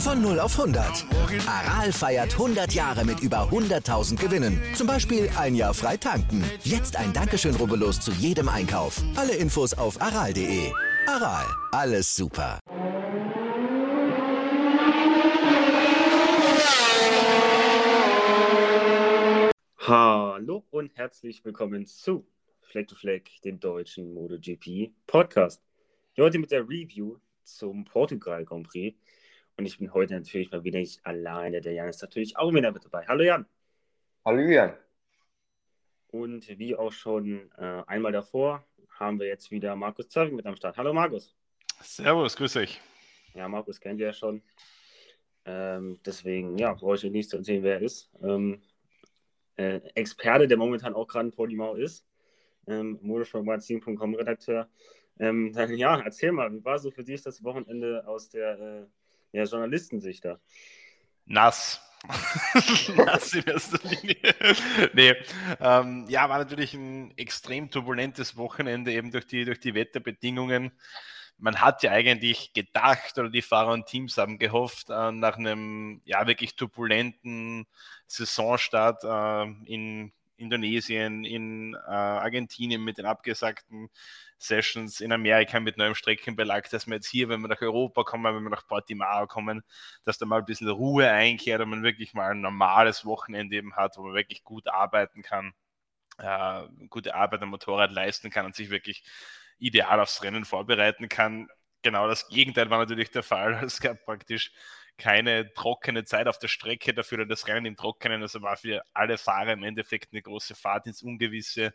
Von 0 auf 100. Aral feiert 100 Jahre mit über 100.000 Gewinnen. Zum Beispiel ein Jahr frei tanken. Jetzt ein Dankeschön, rubbellos zu jedem Einkauf. Alle Infos auf aral.de. Aral, alles super. Hallo und herzlich willkommen zu Fleck to Fleck, dem deutschen MotoGP Podcast. Heute mit der Review zum Portugal Grand Prix. Und ich bin heute natürlich mal wieder nicht alleine. Der Jan ist natürlich auch wieder mit dabei. Hallo Jan. Hallo Jan. Und wie auch schon äh, einmal davor, haben wir jetzt wieder Markus Zerving mit am Start. Hallo Markus. Servus, grüß euch. Ja, Markus kennt ihr ja schon. Ähm, deswegen, ja, brauche ich nicht zu erzählen, wer er ist. Ähm, äh, Experte, der momentan auch gerade in Podimau ist. Ähm, Motorsportmagazin.com Redakteur. Ähm, dann, ja, erzähl mal, wie war so für dich das Wochenende aus der äh, ja, Journalistensicht da. Nass. Nass in erster Linie. nee, ähm, ja, war natürlich ein extrem turbulentes Wochenende, eben durch die, durch die Wetterbedingungen. Man hat ja eigentlich gedacht, oder die Fahrer und Teams haben gehofft, äh, nach einem ja wirklich turbulenten Saisonstart äh, in Indonesien, in äh, Argentinien mit den abgesagten Sessions, in Amerika mit neuem Streckenbelag, dass wir jetzt hier, wenn wir nach Europa kommen, wenn wir nach Portimao kommen, dass da mal ein bisschen Ruhe einkehrt und man wirklich mal ein normales Wochenende eben hat, wo man wirklich gut arbeiten kann, äh, gute Arbeit am Motorrad leisten kann und sich wirklich ideal aufs Rennen vorbereiten kann. Genau das Gegenteil war natürlich der Fall. Es gab praktisch keine trockene Zeit auf der Strecke, dafür das Rennen im Trockenen. Also war für alle Fahrer im Endeffekt eine große Fahrt ins Ungewisse,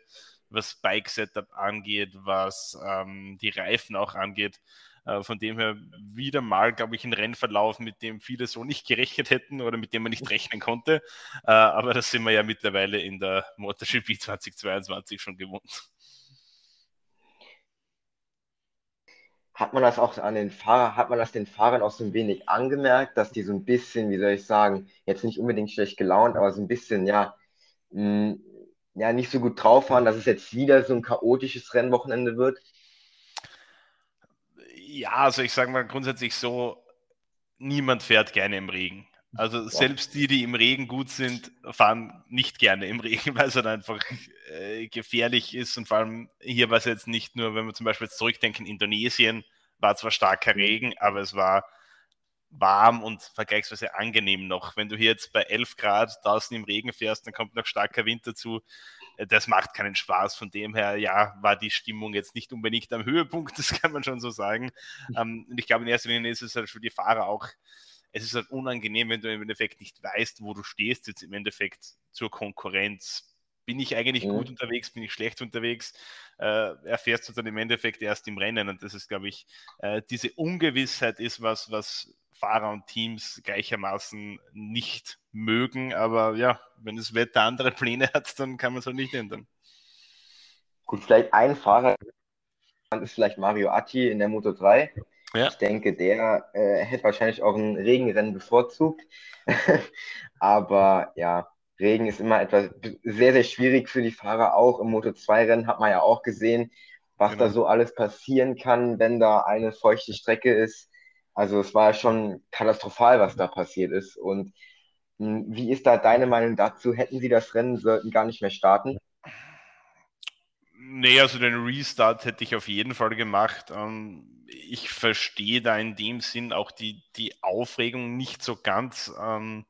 was Bike-Setup angeht, was ähm, die Reifen auch angeht. Äh, von dem her wieder mal, glaube ich, ein Rennverlauf, mit dem viele so nicht gerechnet hätten oder mit dem man nicht rechnen konnte. Äh, aber das sind wir ja mittlerweile in der MotoGP 2022 schon gewohnt. Hat man das auch an den Fahrer, hat man das den Fahrern auch so ein wenig angemerkt, dass die so ein bisschen, wie soll ich sagen, jetzt nicht unbedingt schlecht gelaunt, aber so ein bisschen, ja, mh, mm, ja, nicht so gut drauf waren, dass es jetzt wieder so ein chaotisches Rennwochenende wird? Ja, also ich sage mal grundsätzlich so, niemand fährt gerne im Regen. Also ja. selbst die, die im Regen gut sind, fahren nicht gerne im Regen, weil es dann einfach äh, gefährlich ist. Und vor allem hier war es jetzt nicht nur, wenn wir zum Beispiel jetzt zurückdenken, Indonesien war zwar starker mhm. Regen, aber es war warm und vergleichsweise angenehm noch. Wenn du hier jetzt bei 11 Grad draußen im Regen fährst, dann kommt noch starker Wind dazu. Äh, das macht keinen Spaß. Von dem her, ja, war die Stimmung jetzt nicht unbedingt am Höhepunkt, das kann man schon so sagen. Mhm. Ähm, und ich glaube, in erster Linie ist es halt für die Fahrer auch es ist halt unangenehm, wenn du im Endeffekt nicht weißt, wo du stehst, jetzt im Endeffekt zur Konkurrenz. Bin ich eigentlich mhm. gut unterwegs, bin ich schlecht unterwegs? Äh, erfährst du dann im Endeffekt erst im Rennen. Und das ist, glaube ich, äh, diese Ungewissheit ist was, was Fahrer und Teams gleichermaßen nicht mögen. Aber ja, wenn das Wetter andere Pläne hat, dann kann man es halt nicht ändern. Gut, vielleicht ein Fahrer ist vielleicht Mario Atti in der Moto 3. Ja. Ich denke, der äh, hätte wahrscheinlich auch ein Regenrennen bevorzugt. Aber ja, Regen ist immer etwas sehr, sehr schwierig für die Fahrer. Auch im Moto2-Rennen hat man ja auch gesehen, was genau. da so alles passieren kann, wenn da eine feuchte Strecke ist. Also es war schon katastrophal, was da passiert ist. Und hm, wie ist da deine Meinung dazu? Hätten sie das Rennen, sollten gar nicht mehr starten? Nee, also den Restart hätte ich auf jeden Fall gemacht. Ähm, ich verstehe da in dem Sinn auch die, die Aufregung nicht so ganz. Ähm,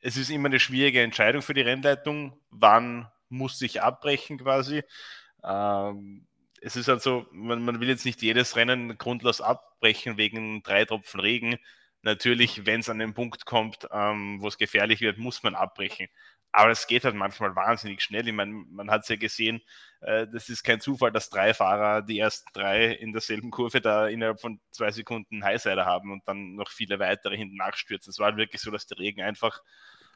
es ist immer eine schwierige Entscheidung für die Rennleitung. Wann muss ich abbrechen quasi? Ähm, es ist also, man, man, will jetzt nicht jedes Rennen grundlos abbrechen wegen drei Tropfen Regen. Natürlich, wenn es an den Punkt kommt, wo es gefährlich wird, muss man abbrechen. Aber es geht halt manchmal wahnsinnig schnell. Ich meine, man hat es ja gesehen, äh, das ist kein Zufall, dass drei Fahrer die ersten drei in derselben Kurve da innerhalb von zwei Sekunden Highsider haben und dann noch viele weitere hinten nachstürzen. Es war halt wirklich so, dass der Regen einfach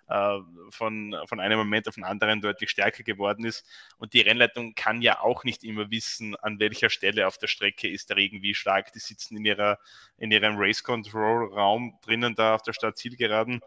äh, von, von einem Moment auf den anderen deutlich stärker geworden ist. Und die Rennleitung kann ja auch nicht immer wissen, an welcher Stelle auf der Strecke ist der Regen wie stark. Die sitzen in, ihrer, in ihrem Race Control Raum drinnen da auf der Startzielgeraden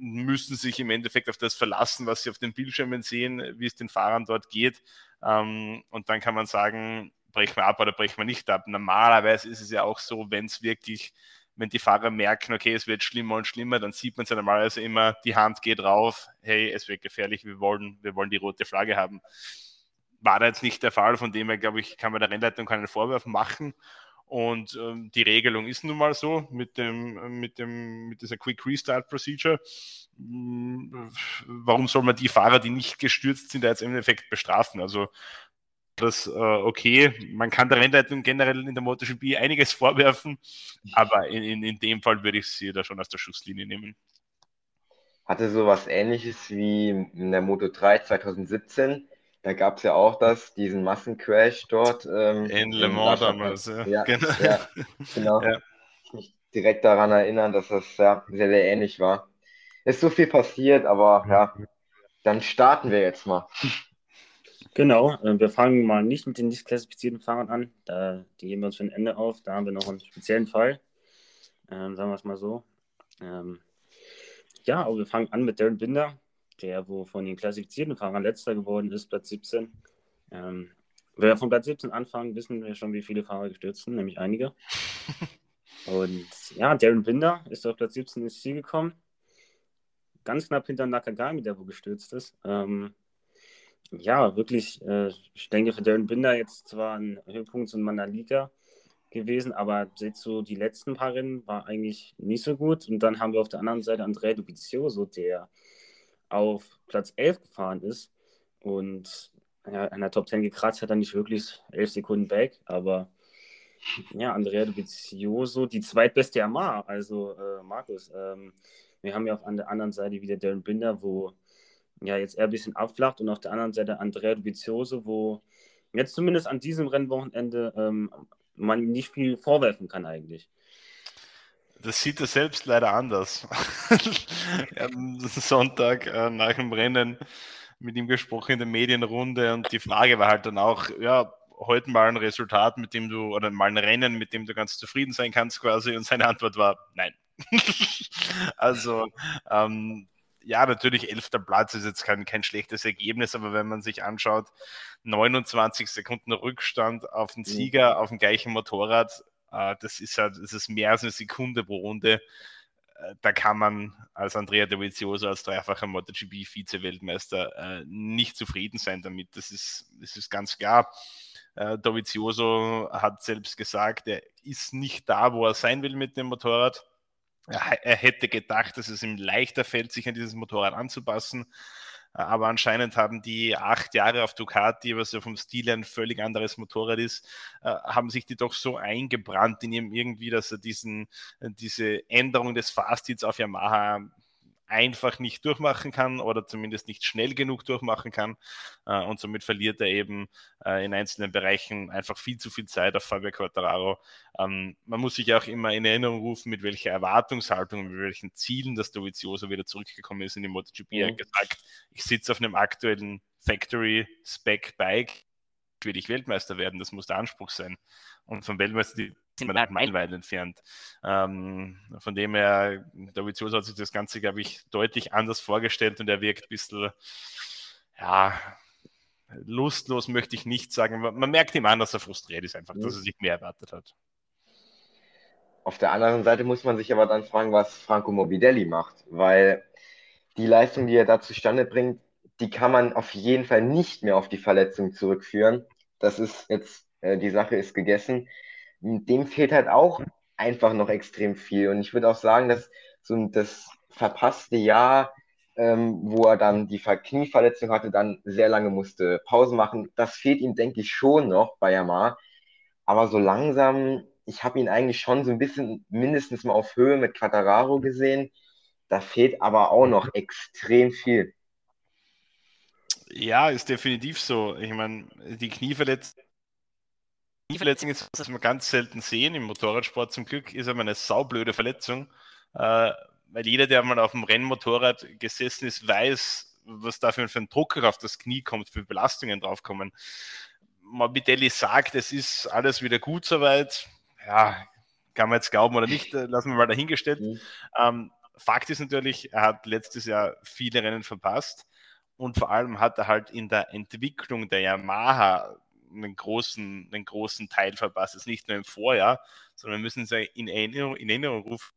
müssen sich im Endeffekt auf das verlassen, was sie auf den Bildschirmen sehen, wie es den Fahrern dort geht. Ähm, und dann kann man sagen, brechen wir ab oder brechen wir nicht ab. Normalerweise ist es ja auch so, wenn es wirklich wenn die Fahrer merken, okay, es wird schlimmer und schlimmer, dann sieht man es ja normalerweise immer, die Hand geht rauf, hey, es wird gefährlich, wir wollen, wir wollen die rote Flagge haben. War da jetzt nicht der Fall, von dem her, glaube ich, kann man der Rennleitung keinen Vorwurf machen. Und ähm, die Regelung ist nun mal so mit dem, mit dem, mit dieser Quick Restart Procedure. Hm, warum soll man die Fahrer, die nicht gestürzt sind, da jetzt im Endeffekt bestrafen? Also das äh, okay. Man kann der Rennleitung generell in der MotoGP einiges vorwerfen, aber in, in, in dem Fall würde ich sie da schon aus der Schusslinie nehmen. Hatte so was ähnliches wie in der Moto 3 2017. Da gab es ja auch das, diesen Massencrash dort. Ähm, in Le Mans damals, ja. Ja, genau. Ja, genau. Ja. Ich mich direkt daran erinnern, dass das ja sehr, sehr ähnlich war. Es ist so viel passiert, aber ja, dann starten wir jetzt mal. Genau, äh, wir fangen mal nicht mit den nicht klassifizierten Fahrern an. Da, die geben wir uns für ein Ende auf. Da haben wir noch einen speziellen Fall. Ähm, sagen wir es mal so. Ähm, ja, aber wir fangen an mit Darren Binder, der wo von den klassifizierten Fahrern letzter geworden ist, Platz 17. Ähm, wenn wir von Platz 17 anfangen, wissen wir schon, wie viele Fahrer gestürzt sind, nämlich einige. Und ja, Darren Binder ist auf Platz 17 ins Ziel gekommen. Ganz knapp hinter Nakagami, der wo gestürzt ist. Ähm, ja, wirklich, äh, ich denke für Darren Binder jetzt zwar ein Höhepunkt in Liga gewesen, aber jetzt so die letzten paar Rennen war eigentlich nicht so gut. Und dann haben wir auf der anderen Seite Andrea Dovizioso, der auf Platz 11 gefahren ist und ja, an der Top 10 gekratzt hat, dann nicht wirklich 11 Sekunden back, aber ja, Andrea Dovizioso, die zweitbeste Yamaha, also äh, Markus. Ähm, wir haben ja auf der anderen Seite wieder Darren Binder, wo ja jetzt eher ein bisschen abflacht und auf der anderen Seite Andrea Dovizioso, wo jetzt zumindest an diesem Rennwochenende ähm, man nicht viel vorwerfen kann eigentlich. Das sieht er selbst leider anders. Sonntag äh, nach dem Rennen mit ihm gesprochen in der Medienrunde und die Frage war halt dann auch, ja, heute mal ein Resultat, mit dem du, oder mal ein Rennen, mit dem du ganz zufrieden sein kannst quasi und seine Antwort war nein. also ähm, ja, natürlich, elfter Platz ist jetzt kein, kein schlechtes Ergebnis, aber wenn man sich anschaut, 29 Sekunden Rückstand auf den mhm. Sieger auf dem gleichen Motorrad, das ist halt, das ist mehr als eine Sekunde pro Runde. Äh, da kann man als Andrea Dovizioso, als dreifacher MotoGP-Vize-Weltmeister, äh, nicht zufrieden sein damit. Das ist, das ist ganz klar. Äh, Dovizioso hat selbst gesagt, er ist nicht da, wo er sein will mit dem Motorrad er hätte gedacht, dass es ihm leichter fällt, sich an dieses Motorrad anzupassen. Aber anscheinend haben die acht Jahre auf Ducati, was ja vom Stil ein völlig anderes Motorrad ist, äh, haben sich die doch so eingebrannt in ihm irgendwie, dass er diesen, diese Änderung des Fastits auf Yamaha einfach nicht durchmachen kann oder zumindest nicht schnell genug durchmachen kann. Äh, und somit verliert er eben äh, in einzelnen Bereichen einfach viel zu viel Zeit auf Fabio Quattararo. Ähm, man muss sich auch immer in Erinnerung rufen, mit welcher Erwartungshaltung, mit welchen Zielen das Dovizioso wieder zurückgekommen ist in die MotoGP. Mhm. Er hat gesagt, ich sitze auf einem aktuellen Factory Spec Bike, will ich Weltmeister werden, das muss der Anspruch sein. Und vom Weltmeister meilenweit entfernt. Ähm, von dem her, Dovizioso hat sich das Ganze, glaube ich, deutlich anders vorgestellt und er wirkt ein bisschen, ja, lustlos möchte ich nicht sagen. Man merkt ihm an, dass er frustriert ist, einfach, mhm. dass er sich mehr erwartet hat. Auf der anderen Seite muss man sich aber dann fragen, was Franco Morbidelli macht, weil die Leistung, die er da zustande bringt, die kann man auf jeden Fall nicht mehr auf die Verletzung zurückführen. Das ist jetzt, äh, die Sache ist gegessen dem fehlt halt auch einfach noch extrem viel. Und ich würde auch sagen, dass so das verpasste Jahr, ähm, wo er dann die Knieverletzung hatte, dann sehr lange musste Pause machen, das fehlt ihm, denke ich, schon noch bei Yamaha. Aber so langsam, ich habe ihn eigentlich schon so ein bisschen mindestens mal auf Höhe mit Quattararo gesehen. Da fehlt aber auch noch extrem viel. Ja, ist definitiv so. Ich meine, die Knieverletzung Knieverletzung ist was, was wir ganz selten sehen im Motorradsport zum Glück, ist aber eine saublöde Verletzung, äh, weil jeder, der mal auf dem Rennmotorrad gesessen ist, weiß, was da für ein Druck auf das Knie kommt, für Belastungen draufkommen. Morbidelli sagt, es ist alles wieder gut soweit. Ja, kann man jetzt glauben oder nicht, äh, lassen wir mal dahingestellt. Mhm. Ähm, Fakt ist natürlich, er hat letztes Jahr viele Rennen verpasst und vor allem hat er halt in der Entwicklung der Yamaha einen großen, einen großen Teil verpasst. Ist nicht nur im Vorjahr, sondern wir müssen es in Erinnerung, in Erinnerung rufen,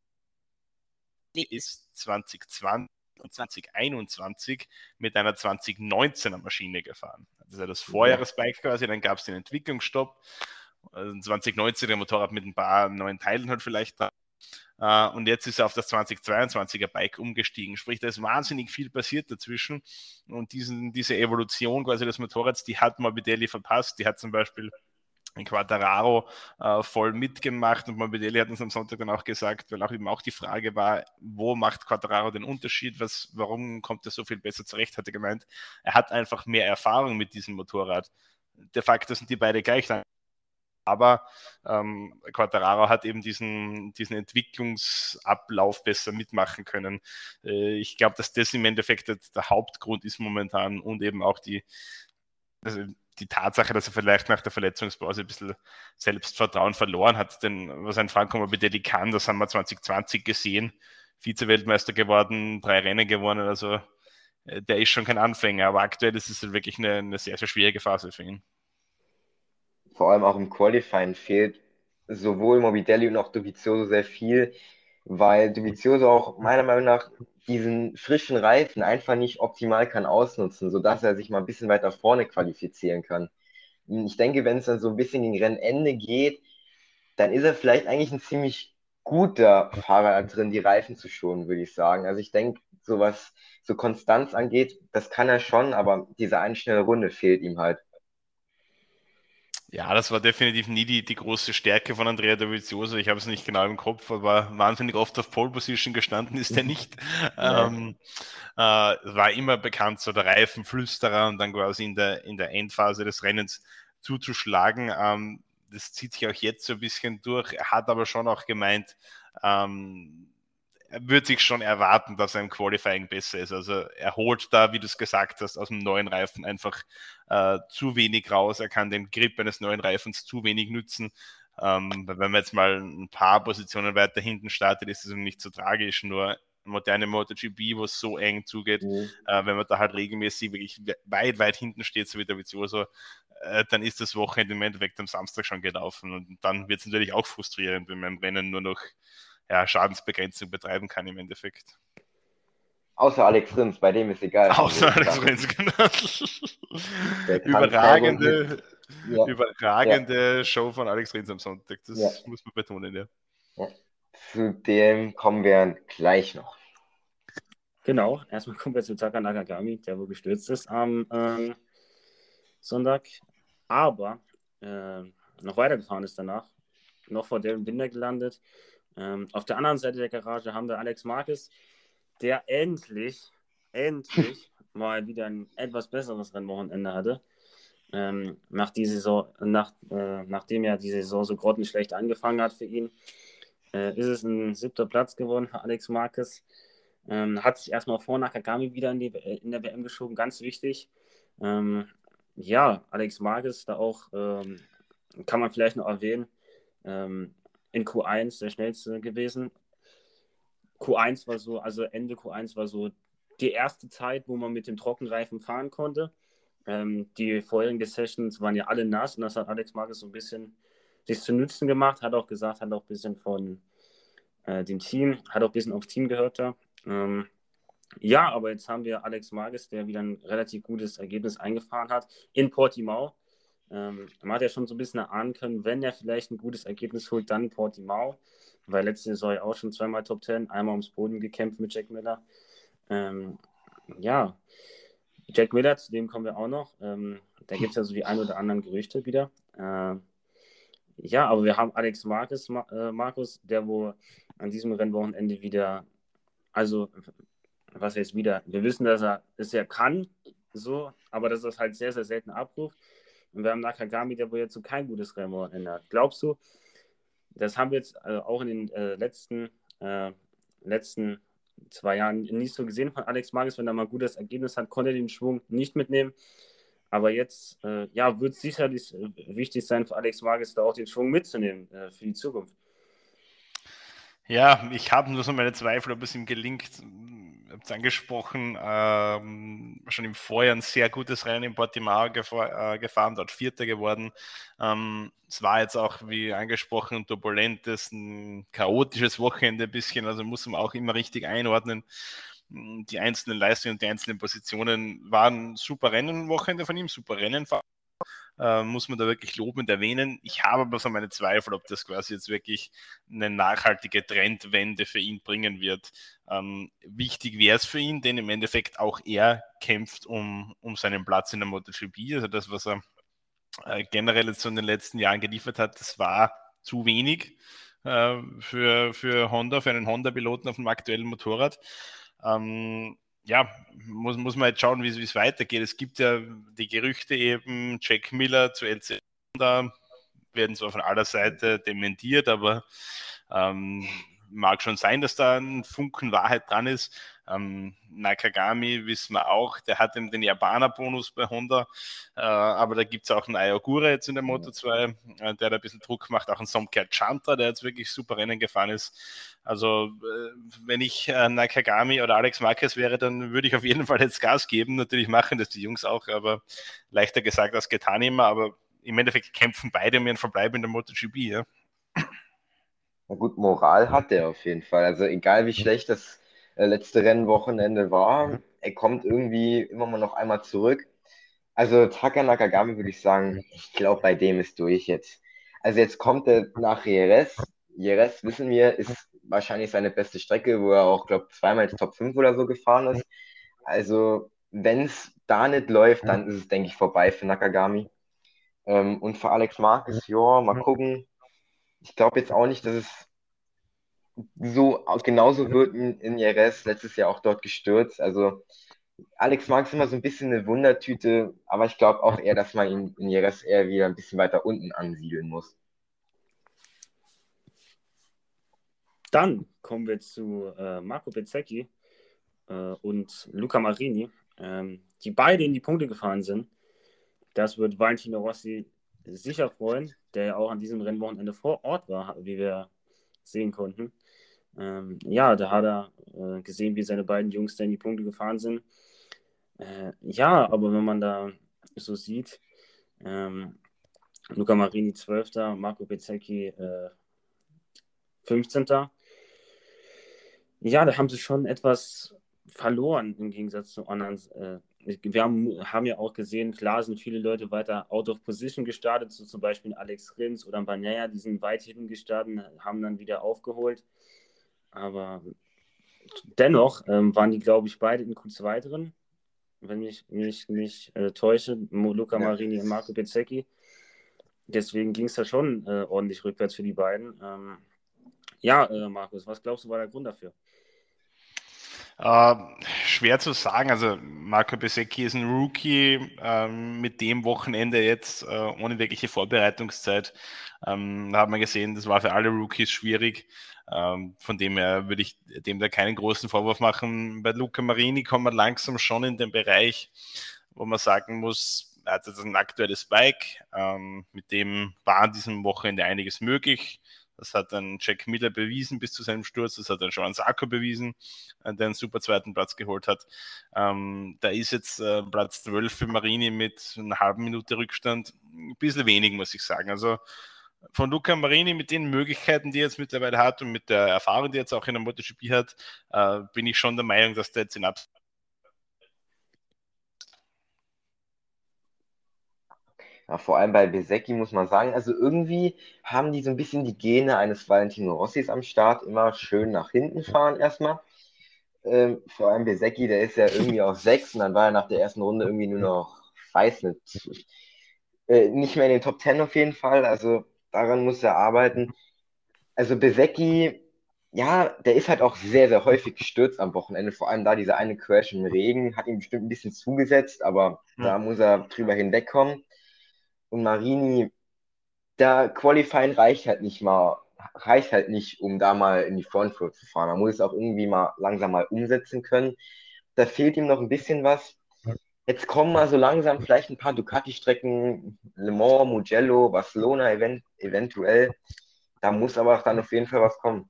ist 2020 und 2021 mit einer 2019er Maschine gefahren. Das ist ja das Vorjahresbike quasi, dann gab es den Entwicklungsstopp. Also 2019 der Motorrad mit ein paar neuen Teilen halt vielleicht da. Uh, und jetzt ist er auf das 2022er Bike umgestiegen. Sprich, da ist wahnsinnig viel passiert dazwischen. Und diesen, diese Evolution quasi des Motorrads, die hat Morbidelli verpasst. Die hat zum Beispiel in Quattararo uh, voll mitgemacht und Morbidelli hat uns am Sonntag dann auch gesagt, weil auch eben auch die Frage war, wo macht Quattararo den Unterschied, was, warum kommt er so viel besser zurecht, hat er gemeint, er hat einfach mehr Erfahrung mit diesem Motorrad. De facto sind die beide gleich lang aber ähm, Quattararo hat eben diesen, diesen Entwicklungsablauf besser mitmachen können. Äh, ich glaube, dass das im Endeffekt der Hauptgrund ist momentan und eben auch die, also die Tatsache, dass er vielleicht nach der Verletzungspause ein bisschen Selbstvertrauen verloren hat. Denn was ein Franco Morbidelli kann, das haben wir 2020 gesehen. Vize-Weltmeister geworden, drei Rennen gewonnen. Also äh, der ist schon kein Anfänger, aber aktuell ist es wirklich eine, eine sehr, sehr schwierige Phase für ihn vor allem auch im Qualifying fehlt sowohl Morbidelli und auch Dovizioso sehr viel, weil Dovizioso auch meiner Meinung nach diesen frischen Reifen einfach nicht optimal kann ausnutzen, sodass er sich mal ein bisschen weiter vorne qualifizieren kann. Ich denke, wenn es dann so ein bisschen gegen Rennende geht, dann ist er vielleicht eigentlich ein ziemlich guter Fahrer drin, die Reifen zu schonen, würde ich sagen. Also ich denke, so was so Konstanz angeht, das kann er schon, aber diese eine schnelle Runde fehlt ihm halt. Ja, das war definitiv nie die, die große Stärke von Andrea Dovizioso. Ich habe es nicht genau im Kopf, aber wahnsinnig oft auf Pole Position gestanden ist er nicht. Ähm, äh, war immer bekannt, so der Reifenflüsterer und dann quasi in der, in der Endphase des Rennens zuzuschlagen. Ähm, das zieht sich auch jetzt so ein bisschen durch. Er hat aber schon auch gemeint, ähm, würde sich schon erwarten, dass er im Qualifying besser ist. Also er holt da, wie du es gesagt hast, aus dem neuen Reifen einfach äh, zu wenig raus. Er kann den Grip eines neuen Reifens zu wenig nutzen. Ähm, wenn man jetzt mal ein paar Positionen weiter hinten startet, ist es nicht so tragisch. Nur moderne MotoGP, wo es so eng zugeht, mhm. äh, wenn man da halt regelmäßig wirklich weit, weit hinten steht, so wie der Vizioso, äh, dann ist das Wochenende im Endeffekt am Samstag schon gelaufen. Und dann wird es natürlich auch frustrierend, wenn man im Rennen nur noch ja, Schadensbegrenzung betreiben kann im Endeffekt. Außer Alex Rins, bei dem ist egal. Außer Alex Rins, genau. Überragende, ja. überragende ja. Show von Alex Rins am Sonntag. Das ja. muss man betonen, ja. Zu dem kommen wir gleich noch. Genau, erstmal kommen wir zu Taka Nakagami, der wo gestürzt ist am ähm, Sonntag. Aber äh, noch weitergefahren ist danach, noch vor dem Binder gelandet ähm, auf der anderen Seite der Garage haben wir Alex Marquez, der endlich, endlich mal wieder ein etwas besseres Rennwochenende hatte. Ähm, nach die Saison, nach, äh, nachdem ja die Saison so grottenschlecht angefangen hat für ihn, äh, ist es ein siebter Platz geworden für Alex Marquez. Ähm, hat sich erstmal vor Nakagami wieder in, die, in der WM geschoben, ganz wichtig. Ähm, ja, Alex Marquez da auch, ähm, kann man vielleicht noch erwähnen, ähm, in Q1 der schnellste gewesen. Q1 war so, also Ende Q1 war so die erste Zeit, wo man mit dem Trockenreifen fahren konnte. Ähm, die vorherigen Sessions waren ja alle nass und das hat Alex Marquez so ein bisschen sich zu Nützen gemacht, hat auch gesagt, hat auch ein bisschen von äh, dem Team, hat auch ein bisschen aufs Team gehört da. Ähm, ja, aber jetzt haben wir Alex Marquez, der wieder ein relativ gutes Ergebnis eingefahren hat in Portimao. Ähm, man hat ja schon so ein bisschen erahnen können, wenn er vielleicht ein gutes Ergebnis holt, dann Portimao, weil letzte Saison auch schon zweimal Top 10, einmal ums Boden gekämpft mit Jack Miller. Ähm, ja, Jack Miller, zu dem kommen wir auch noch. Ähm, da gibt es ja so die ein oder anderen Gerüchte wieder. Äh, ja, aber wir haben Alex Marcus, äh, Markus, der wo an diesem Rennwochenende wieder, also was heißt wieder, wir wissen, dass er es ja kann, so, aber das ist halt sehr, sehr selten Abruf. Und wir haben Nakagami, der wohl jetzt so kein gutes Rennwochenende hat. Glaubst du, das haben wir jetzt äh, auch in den äh, letzten, äh, letzten zwei Jahren nicht so gesehen von Alex Magis, wenn er mal ein gutes Ergebnis hat, konnte er den Schwung nicht mitnehmen. Aber jetzt äh, ja, wird es sicherlich äh, wichtig sein für Alex Magis, da auch den Schwung mitzunehmen äh, für die Zukunft. Ja, ich habe nur so meine Zweifel, ob es ihm gelingt. Habe es angesprochen, ähm, schon im Vorjahr ein sehr gutes Rennen in Portimao gefahr, äh, gefahren, dort Vierter geworden. Ähm, es war jetzt auch, wie angesprochen, ein turbulentes, ein chaotisches Wochenende ein bisschen, also muss man auch immer richtig einordnen. Die einzelnen Leistungen und die einzelnen Positionen waren super Rennen Wochenende von ihm, super Rennen äh, muss man da wirklich lobend erwähnen. Ich habe aber so meine Zweifel, ob das quasi jetzt wirklich eine nachhaltige Trendwende für ihn bringen wird. Ähm, wichtig wäre es für ihn, denn im Endeffekt auch er kämpft um, um seinen Platz in der MotoGP. Also das, was er äh, generell jetzt so in den letzten Jahren geliefert hat, das war zu wenig äh, für, für Honda, für einen Honda-Piloten auf dem aktuellen Motorrad. Ähm, ja, muss, muss man jetzt schauen, wie es weitergeht. Es gibt ja die Gerüchte eben, Jack Miller zu LC da werden zwar von aller Seite dementiert, aber ähm, mag schon sein, dass da ein Funken Wahrheit dran ist. Ähm, Nakagami wissen wir auch, der hat eben den Japaner-Bonus bei Honda, äh, aber da gibt es auch einen Ayogura jetzt in der Moto 2, äh, der da ein bisschen Druck macht, auch einen Somker Chantra, der jetzt wirklich super Rennen gefahren ist. Also äh, wenn ich äh, Nakagami oder Alex Marquez wäre, dann würde ich auf jeden Fall jetzt Gas geben. Natürlich machen das die Jungs auch, aber leichter gesagt als getan immer, aber im Endeffekt kämpfen beide um ihren Verbleib in der MotoGP, ja. Na gut, Moral hat er auf jeden Fall. Also egal wie schlecht das äh, letzte Rennwochenende war, er kommt irgendwie immer mal noch einmal zurück. Also Taka Nakagami würde ich sagen, ich glaube, bei dem ist durch jetzt. Also jetzt kommt er nach Jerez. Jerez, wissen wir, ist wahrscheinlich seine beste Strecke, wo er auch, glaube zweimal Top 5 oder so gefahren ist. Also wenn es da nicht läuft, dann ist es, denke ich, vorbei für Nakagami. Ähm, und für Alex Marquez, ja, mal gucken. Ich glaube jetzt auch nicht, dass es so genauso wird in, in Jerez letztes Jahr auch dort gestürzt. Also Alex Marx ist immer so ein bisschen eine Wundertüte, aber ich glaube auch eher, dass man ihn in Jerez eher wieder ein bisschen weiter unten ansiedeln muss. Dann kommen wir zu äh, Marco Bezzecchi äh, und Luca Marini, ähm, die beide in die Punkte gefahren sind. Das wird Valentino Rossi sicher freuen, der ja auch an diesem Rennwochenende vor Ort war, wie wir sehen konnten. Ähm, ja, da hat er äh, gesehen, wie seine beiden Jungs da in die Punkte gefahren sind. Äh, ja, aber wenn man da so sieht, ähm, Luca Marini 12., Marco Bezzecchi äh, 15. Ja, da haben sie schon etwas verloren im Gegensatz zu anderen. Äh, wir haben, haben, ja auch gesehen, klar sind viele Leute weiter out of position gestartet, so zum Beispiel Alex Rins oder Banaya, die sind weit hinten gestartet, haben dann wieder aufgeholt. Aber dennoch ähm, waren die, glaube ich, beide in Q2 drin, wenn ich mich nicht äh, täusche, Luca ja. Marini und Marco Bezzecchi. Deswegen ging es da schon äh, ordentlich rückwärts für die beiden. Ähm, ja, äh, Markus, was glaubst du war der Grund dafür? Äh, schwer zu sagen. Also Marco Besecchi ist ein Rookie ähm, mit dem Wochenende jetzt äh, ohne wirkliche Vorbereitungszeit. Ähm, da hat man gesehen, das war für alle Rookies schwierig. Ähm, von dem her würde ich dem da keinen großen Vorwurf machen. Bei Luca Marini kommen wir langsam schon in den Bereich, wo man sagen muss, er hat jetzt ein aktuelles Bike. Ähm, mit dem war an diesem Wochenende einiges möglich. Das hat dann Jack Miller bewiesen bis zu seinem Sturz. Das hat dann Joan Sarko bewiesen, äh, der einen super zweiten Platz geholt hat. Ähm, da ist jetzt äh, Platz 12 für Marini mit einer halben Minute Rückstand ein bisschen wenig, muss ich sagen. Also von Luca Marini mit den Möglichkeiten, die er jetzt mittlerweile hat und mit der Erfahrung, die er jetzt auch in der MotoGP hat, äh, bin ich schon der Meinung, dass der jetzt in Abs Ja, vor allem bei Besecchi muss man sagen, also irgendwie haben die so ein bisschen die Gene eines Valentino Rossis am Start, immer schön nach hinten fahren erstmal. Ähm, vor allem Besecchi, der ist ja irgendwie auf 6 und dann war er nach der ersten Runde irgendwie nur noch, weiß nicht, äh, nicht mehr in den Top 10 auf jeden Fall. Also daran muss er arbeiten. Also Besecchi ja, der ist halt auch sehr, sehr häufig gestürzt am Wochenende. Vor allem da dieser eine Crash im Regen hat ihm bestimmt ein bisschen zugesetzt, aber mhm. da muss er drüber hinwegkommen. Und Marini, da Qualifying reicht halt nicht mal, reicht halt nicht, um da mal in die Frontfield zu fahren. Man muss es auch irgendwie mal langsam mal umsetzen können. Da fehlt ihm noch ein bisschen was. Jetzt kommen mal so langsam vielleicht ein paar Ducati-Strecken, Le Mans, Mugello, Barcelona event eventuell. Da muss aber auch dann auf jeden Fall was kommen.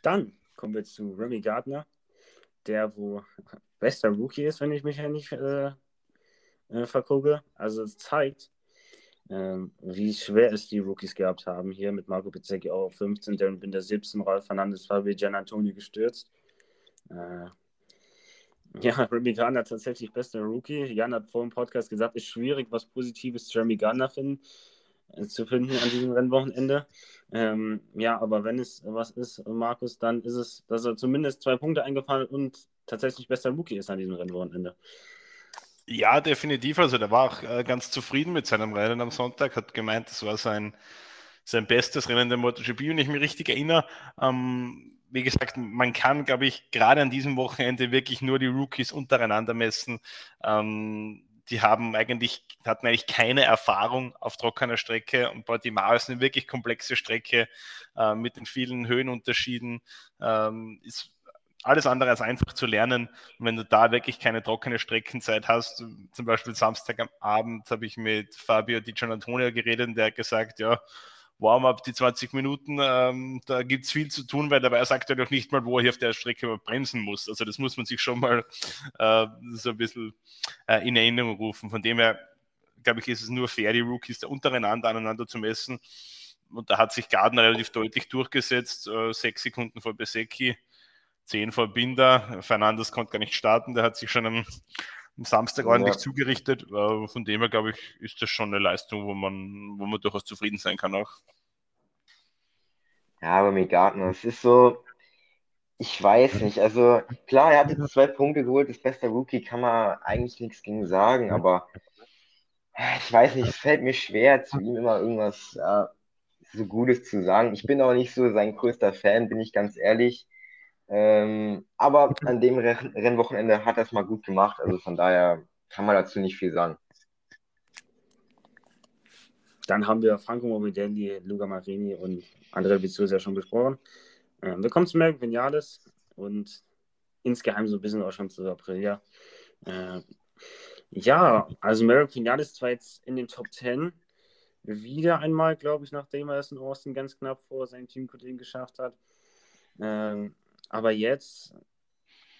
Dann kommen wir zu Remy Gardner, der wo bester Rookie ist, wenn ich mich ja nicht äh, äh, vergucke. Also es zeigt, ähm, wie schwer es die Rookies gehabt haben. Hier mit Marco Pizzecchi auch 15, Darren Binder 17, Ralf Fernandes, Fabio Gian Antonio gestürzt. Äh, ja, Remy Gardner tatsächlich bester Rookie. Jan hat vor dem Podcast gesagt, es ist schwierig, was Positives zu Remy Gardner finden. Äh, zu finden an diesem Rennwochenende. Ähm, ja, aber wenn es was ist, Markus, dann ist es, dass er zumindest zwei Punkte eingefallen und tatsächlich bester Rookie ist an diesem Rennwochenende. Ja, definitiv. Also der war auch äh, ganz zufrieden mit seinem Rennen am Sonntag, hat gemeint, das war sein, sein bestes Rennen der MotoGP, wenn ich mich richtig erinnere. Ähm, wie gesagt, man kann, glaube ich, gerade an diesem Wochenende wirklich nur die Rookies untereinander messen. Ähm, die haben eigentlich, hatten eigentlich keine Erfahrung auf trockener Strecke und Portimao ist eine wirklich komplexe Strecke äh, mit den vielen Höhenunterschieden. Ähm, ist alles andere als einfach zu lernen. Und wenn du da wirklich keine trockene Streckenzeit hast, zum Beispiel Samstagabend habe ich mit Fabio Di Antonio geredet und der hat gesagt, ja, Warm-up, die 20 Minuten, ähm, da gibt es viel zu tun, weil dabei sagt er doch nicht mal, wo er hier auf der Strecke bremsen muss. Also das muss man sich schon mal äh, so ein bisschen äh, in Erinnerung rufen. Von dem her, glaube ich, ist es nur fair, die Rookies da untereinander aneinander zu messen. Und da hat sich Gardner relativ deutlich durchgesetzt, äh, sechs Sekunden vor Besecki, zehn vor Binder. Fernandes konnte gar nicht starten, der hat sich schon am am Samstag ordentlich ja. zugerichtet. Äh, von dem her, glaube ich, ist das schon eine Leistung, wo man, wo man durchaus zufrieden sein kann auch. Ja, aber mit Gartner, es ist so, ich weiß nicht. Also klar, er hat jetzt zwei Punkte geholt, das beste Rookie kann man eigentlich nichts gegen sagen, aber ich weiß nicht, es fällt mir schwer, zu ihm immer irgendwas ja, so Gutes zu sagen. Ich bin auch nicht so sein größter Fan, bin ich ganz ehrlich. Ähm, aber an dem Rennwochenende hat er es mal gut gemacht. Also von daher kann man dazu nicht viel sagen. Dann haben wir Franco Morbidelli, Luca Marini und Andrea Vizioso ja schon besprochen. Ähm, wir kommen zu Merck Vinales und insgeheim so ein bisschen auch schon zu Aprilia. Äh, ja, also Merrick Vinales zwar jetzt in den Top 10 wieder einmal, glaube ich, nachdem er es in Austin ganz knapp vor seinem Teamkollegen geschafft hat. Ähm, aber jetzt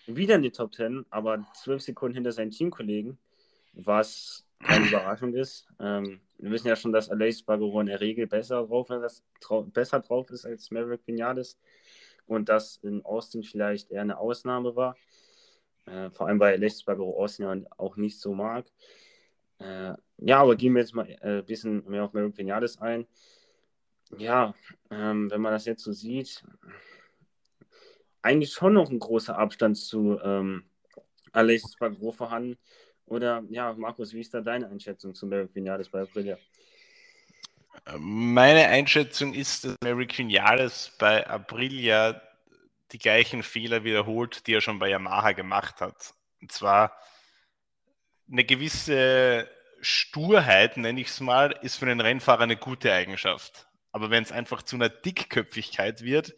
wieder in die Top 10, aber zwölf Sekunden hinter seinen Teamkollegen, was keine Überraschung ist. Ähm, wir wissen ja schon, dass Aleix Spargaro in der Regel besser drauf, ist, besser drauf ist als Maverick Vinales und das in Austin vielleicht eher eine Ausnahme war. Äh, vor allem, weil Aleix Spargaro Austin ja auch nicht so mag. Äh, ja, aber gehen wir jetzt mal ein äh, bisschen mehr auf Maverick Vinales ein. Ja, ähm, wenn man das jetzt so sieht, eigentlich schon noch ein großer Abstand zu ähm, Alexis Bagro vorhanden. Oder ja, Markus, wie ist da deine Einschätzung zum Merrick Vinales bei Aprilia? Meine Einschätzung ist, dass Merrick Vinales bei Aprilia die gleichen Fehler wiederholt, die er schon bei Yamaha gemacht hat. Und zwar eine gewisse Sturheit, nenne ich es mal, ist für einen Rennfahrer eine gute Eigenschaft. Aber wenn es einfach zu einer Dickköpfigkeit wird,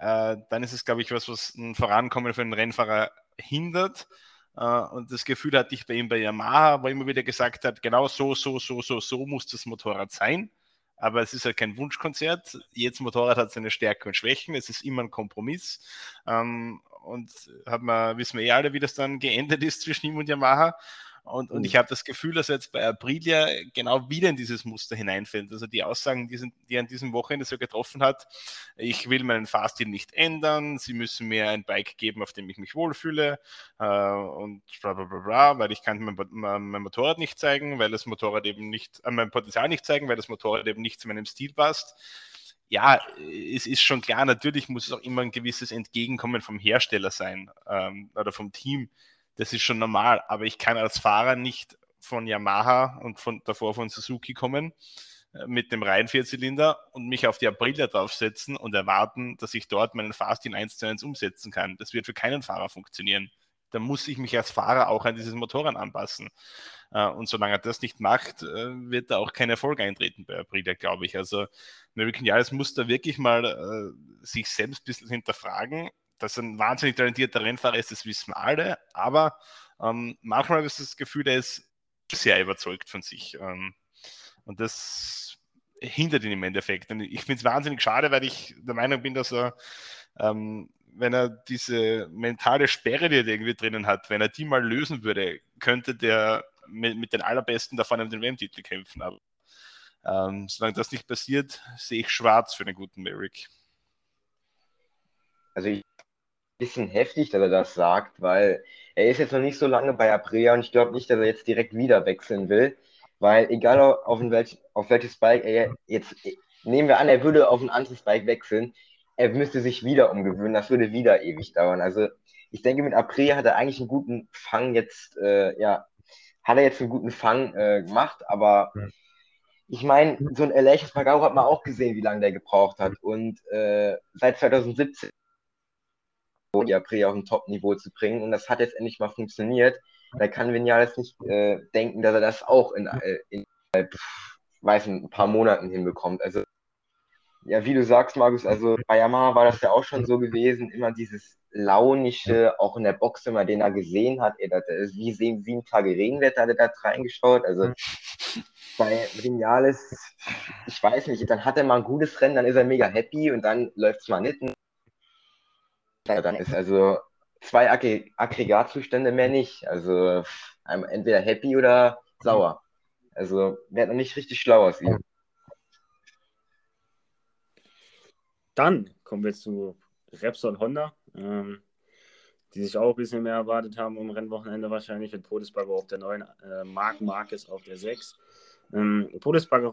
äh, dann ist es, glaube ich, was, was ein Vorankommen für einen Rennfahrer hindert. Äh, und das Gefühl hatte ich bei ihm bei Yamaha, wo er immer wieder gesagt hat, genau so, so, so, so, so muss das Motorrad sein. Aber es ist halt kein Wunschkonzert. Jedes Motorrad hat seine Stärken und Schwächen. Es ist immer ein Kompromiss. Ähm, und hat man, wissen wir eh alle, wie das dann geendet ist zwischen ihm und Yamaha. Und, und ich habe das Gefühl, dass er jetzt bei Aprilia genau wieder in dieses Muster hineinfällt. Also die Aussagen, die, sind, die er an diesem Wochenende so getroffen hat, ich will meinen Fahrstil nicht ändern, sie müssen mir ein Bike geben, auf dem ich mich wohlfühle äh, und bla bla bla bla, weil ich kann mein, mein, Motorrad nicht zeigen, weil das Motorrad eben nicht, äh, mein Potenzial nicht zeigen, weil das Motorrad eben nicht zu meinem Stil passt. Ja, es ist schon klar, natürlich muss es auch immer ein gewisses Entgegenkommen vom Hersteller sein ähm, oder vom Team das ist schon normal. Aber ich kann als Fahrer nicht von Yamaha und von davor von Suzuki kommen äh, mit dem reinen Vierzylinder und mich auf die Aprilia draufsetzen und erwarten, dass ich dort meinen Fast in 1 zu 1 umsetzen kann. Das wird für keinen Fahrer funktionieren. Da muss ich mich als Fahrer auch an dieses Motorrad anpassen. Äh, und solange er das nicht macht, äh, wird da auch kein Erfolg eintreten bei Aprilia, glaube ich. Also American Jales muss da wirklich mal sich selbst ein bisschen hinterfragen. Dass er ein wahnsinnig talentierter Rennfahrer ist, das wissen alle. Aber ähm, manchmal habe ich das Gefühl, er ist sehr überzeugt von sich. Ähm, und das hindert ihn im Endeffekt. Und ich finde es wahnsinnig schade, weil ich der Meinung bin, dass er, ähm, wenn er diese mentale Sperre, die er irgendwie drinnen hat, wenn er die mal lösen würde, könnte der mit, mit den Allerbesten davon um den WM-Titel kämpfen. Aber ähm, solange das nicht passiert, sehe ich schwarz für den guten Merrick. Also ich bisschen heftig, dass er das sagt, weil er ist jetzt noch nicht so lange bei Aprilia und ich glaube nicht, dass er jetzt direkt wieder wechseln will, weil egal auf, welch, auf welches Bike er jetzt, nehmen wir an, er würde auf ein anderes Bike wechseln, er müsste sich wieder umgewöhnen, das würde wieder ewig dauern. Also ich denke, mit Aprilia hat er eigentlich einen guten Fang jetzt, äh, ja, hat er jetzt einen guten Fang äh, gemacht, aber ich meine, so ein Aleix Pagaro hat man auch gesehen, wie lange der gebraucht hat und äh, seit 2017 die April auf ein Top-Niveau zu bringen. Und das hat jetzt endlich mal funktioniert. Da kann Vinales nicht äh, denken, dass er das auch in, äh, in äh, weiß ein paar Monaten hinbekommt. Also, ja, wie du sagst, Markus, also bei Yamaha war das ja auch schon so gewesen, immer dieses launische, auch in der Box immer, den er gesehen hat, er, das, wie sehen sieben Tage Regenwetter, hat er da reingeschaut. Also bei Vinales, ich weiß nicht, dann hat er mal ein gutes Rennen, dann ist er mega happy und dann läuft es mal nicht ja, dann ist also zwei Aggr Aggregatzustände mehr nicht. Also entweder happy oder sauer. Also wird noch nicht richtig schlau aus ihm. Dann kommen wir zu Repsol Honda, ähm, die sich auch ein bisschen mehr erwartet haben um Rennwochenende wahrscheinlich mit Podesbagger auf der neuen äh, Mark Marquez auf der 6. Ähm, Podesbagger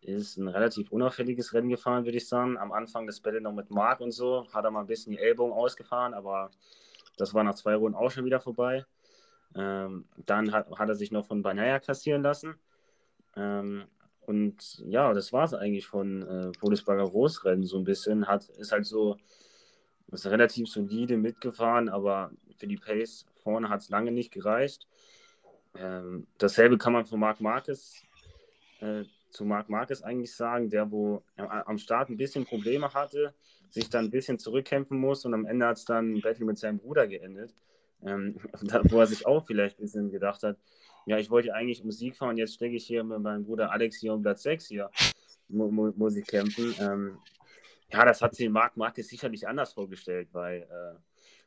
ist ein relativ unauffälliges Rennen gefahren, würde ich sagen. Am Anfang das Battle noch mit Mark und so, hat er mal ein bisschen die Ellbogen ausgefahren, aber das war nach zwei Runden auch schon wieder vorbei. Ähm, dann hat, hat, er sich noch von Banaya kassieren lassen. Ähm, und ja, das war es eigentlich von äh, Bundesberger Großrennen so ein bisschen. Hat, ist halt so, ist relativ solide mitgefahren, aber für die Pace vorne hat es lange nicht gereicht. Ähm, dasselbe kann man von Marc Marquez äh, zu Marc Marquez eigentlich sagen, der wo am Start ein bisschen Probleme hatte, sich dann ein bisschen zurückkämpfen muss und am Ende hat es dann ein Battle mit seinem Bruder geendet, ähm, wo er sich auch vielleicht ein bisschen gedacht hat, ja, ich wollte eigentlich um Sieg fahren, jetzt stecke ich hier mit meinem Bruder Alex hier um Platz 6 hier, mu mu muss ich kämpfen. Ähm, ja, das hat sich Marc Marquez sicherlich anders vorgestellt, weil äh,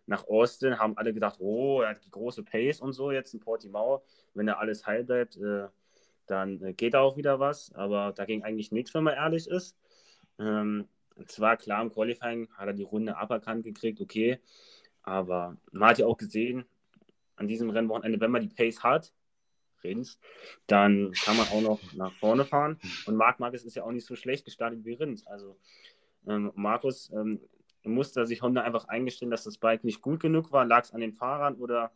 nach Austin haben alle gedacht, oh, er hat die große Pace und so jetzt in Portimao, wenn er alles heil bleibt, äh, dann äh, geht auch wieder was, aber da ging eigentlich nichts, wenn man ehrlich ist. Ähm, zwar klar, im Qualifying hat er die Runde aberkannt gekriegt, okay, aber man hat ja auch gesehen, an diesem Rennwochenende, wenn man die Pace hat, Rins, dann kann man auch noch nach vorne fahren. Und Marc Marquez ist ja auch nicht so schlecht gestartet wie Rins. Also ähm, Markus ähm, musste sich Honda einfach eingestehen, dass das Bike nicht gut genug war. Lag es an den Fahrern oder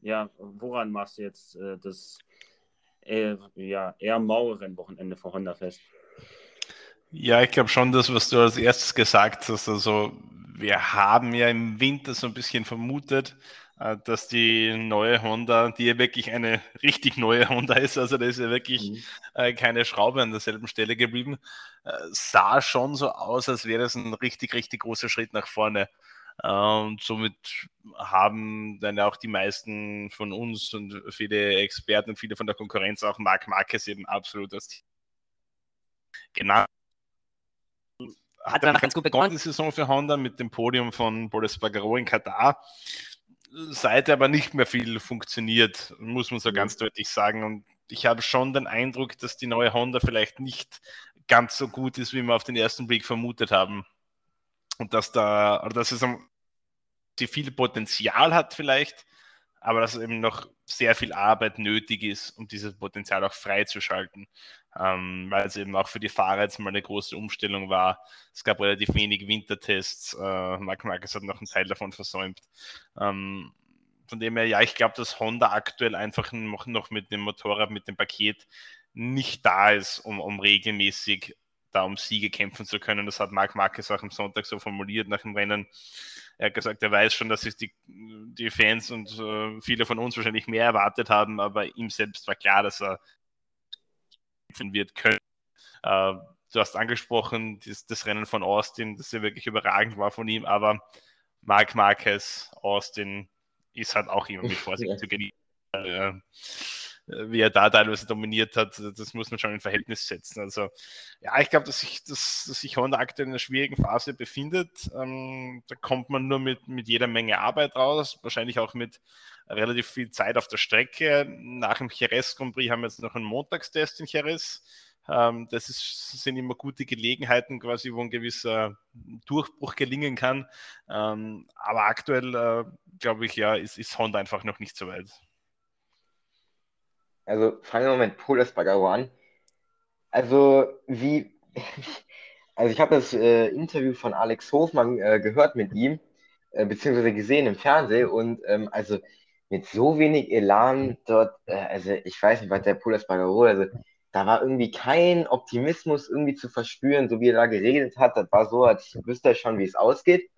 ja, woran machst du jetzt äh, das eher, ja, eher maue Rennwochenende von Honda fest. Ja, ich glaube schon, das, was du als erstes gesagt hast. Also, wir haben ja im Winter so ein bisschen vermutet, äh, dass die neue Honda, die ja wirklich eine richtig neue Honda ist, also da ist ja wirklich mhm. Äh, keine Schraube an derselben Stelle geblieben, äh, sah schon so aus, als wäre das ein richtig, richtig großer Schritt nach vorne. Und somit haben dann auch die meisten von uns und viele Experten und viele von der Konkurrenz auch Marc Marquez eben absolut als genau hat dann ganz gut begonnen die Saison für Honda mit dem Podium von Boris Bagaro in Katar. Seit aber nicht mehr viel funktioniert, muss man so mhm. ganz deutlich sagen. Und ich habe schon den Eindruck, dass die neue Honda vielleicht nicht ganz so gut ist, wie wir auf den ersten Blick vermutet haben. Und dass da, oder dass es die viel Potenzial hat vielleicht, aber dass eben noch sehr viel Arbeit nötig ist, um dieses Potenzial auch freizuschalten, ähm, weil es eben auch für die Fahrer jetzt mal eine große Umstellung war. Es gab relativ wenig Wintertests. Äh, Marc Marquez hat noch einen Teil davon versäumt. Ähm, von dem her, ja, ich glaube, dass Honda aktuell einfach noch, mit dem Motorrad, mit dem Paket nicht da ist, um, um regelmäßig da um Siege kämpfen zu können. Das hat Marc Marquez auch am Sonntag so formuliert nach dem Rennen. Er hat gesagt, er weiß schon, dass es die, die Fans und äh, viele von uns wahrscheinlich mehr erwartet haben, aber ihm selbst war klar, dass er kämpfen wird können. Äh, du hast angesprochen, das, das, Rennen von Austin, das ja wirklich überragend war von ihm, aber Marc Marquez, Austin ist halt auch immer mit Vorsicht zu genießen. Äh, wie er da teilweise dominiert hat, das muss man schon in Verhältnis setzen. Also ja, ich glaube, dass sich, dass, dass sich Honda aktuell in einer schwierigen Phase befindet. Ähm, da kommt man nur mit, mit jeder Menge Arbeit raus, wahrscheinlich auch mit relativ viel Zeit auf der Strecke. Nach dem Jerez Grand Prix haben wir jetzt noch einen Montagstest in Jerez. Ähm, das ist, sind immer gute Gelegenheiten, quasi, wo ein gewisser Durchbruch gelingen kann. Ähm, aber aktuell, äh, glaube ich, ja, ist, ist Honda einfach noch nicht so weit. Also fangen wir mit Paul Espargaro an. Also wie, also ich habe das äh, Interview von Alex Hofmann äh, gehört mit ihm, äh, beziehungsweise gesehen im Fernsehen und ähm, also mit so wenig Elan dort, äh, also ich weiß nicht, was der Paul Espargaro, also da war irgendwie kein Optimismus irgendwie zu verspüren, so wie er da geredet hat, das war so, als wüsste er schon, wie es ausgeht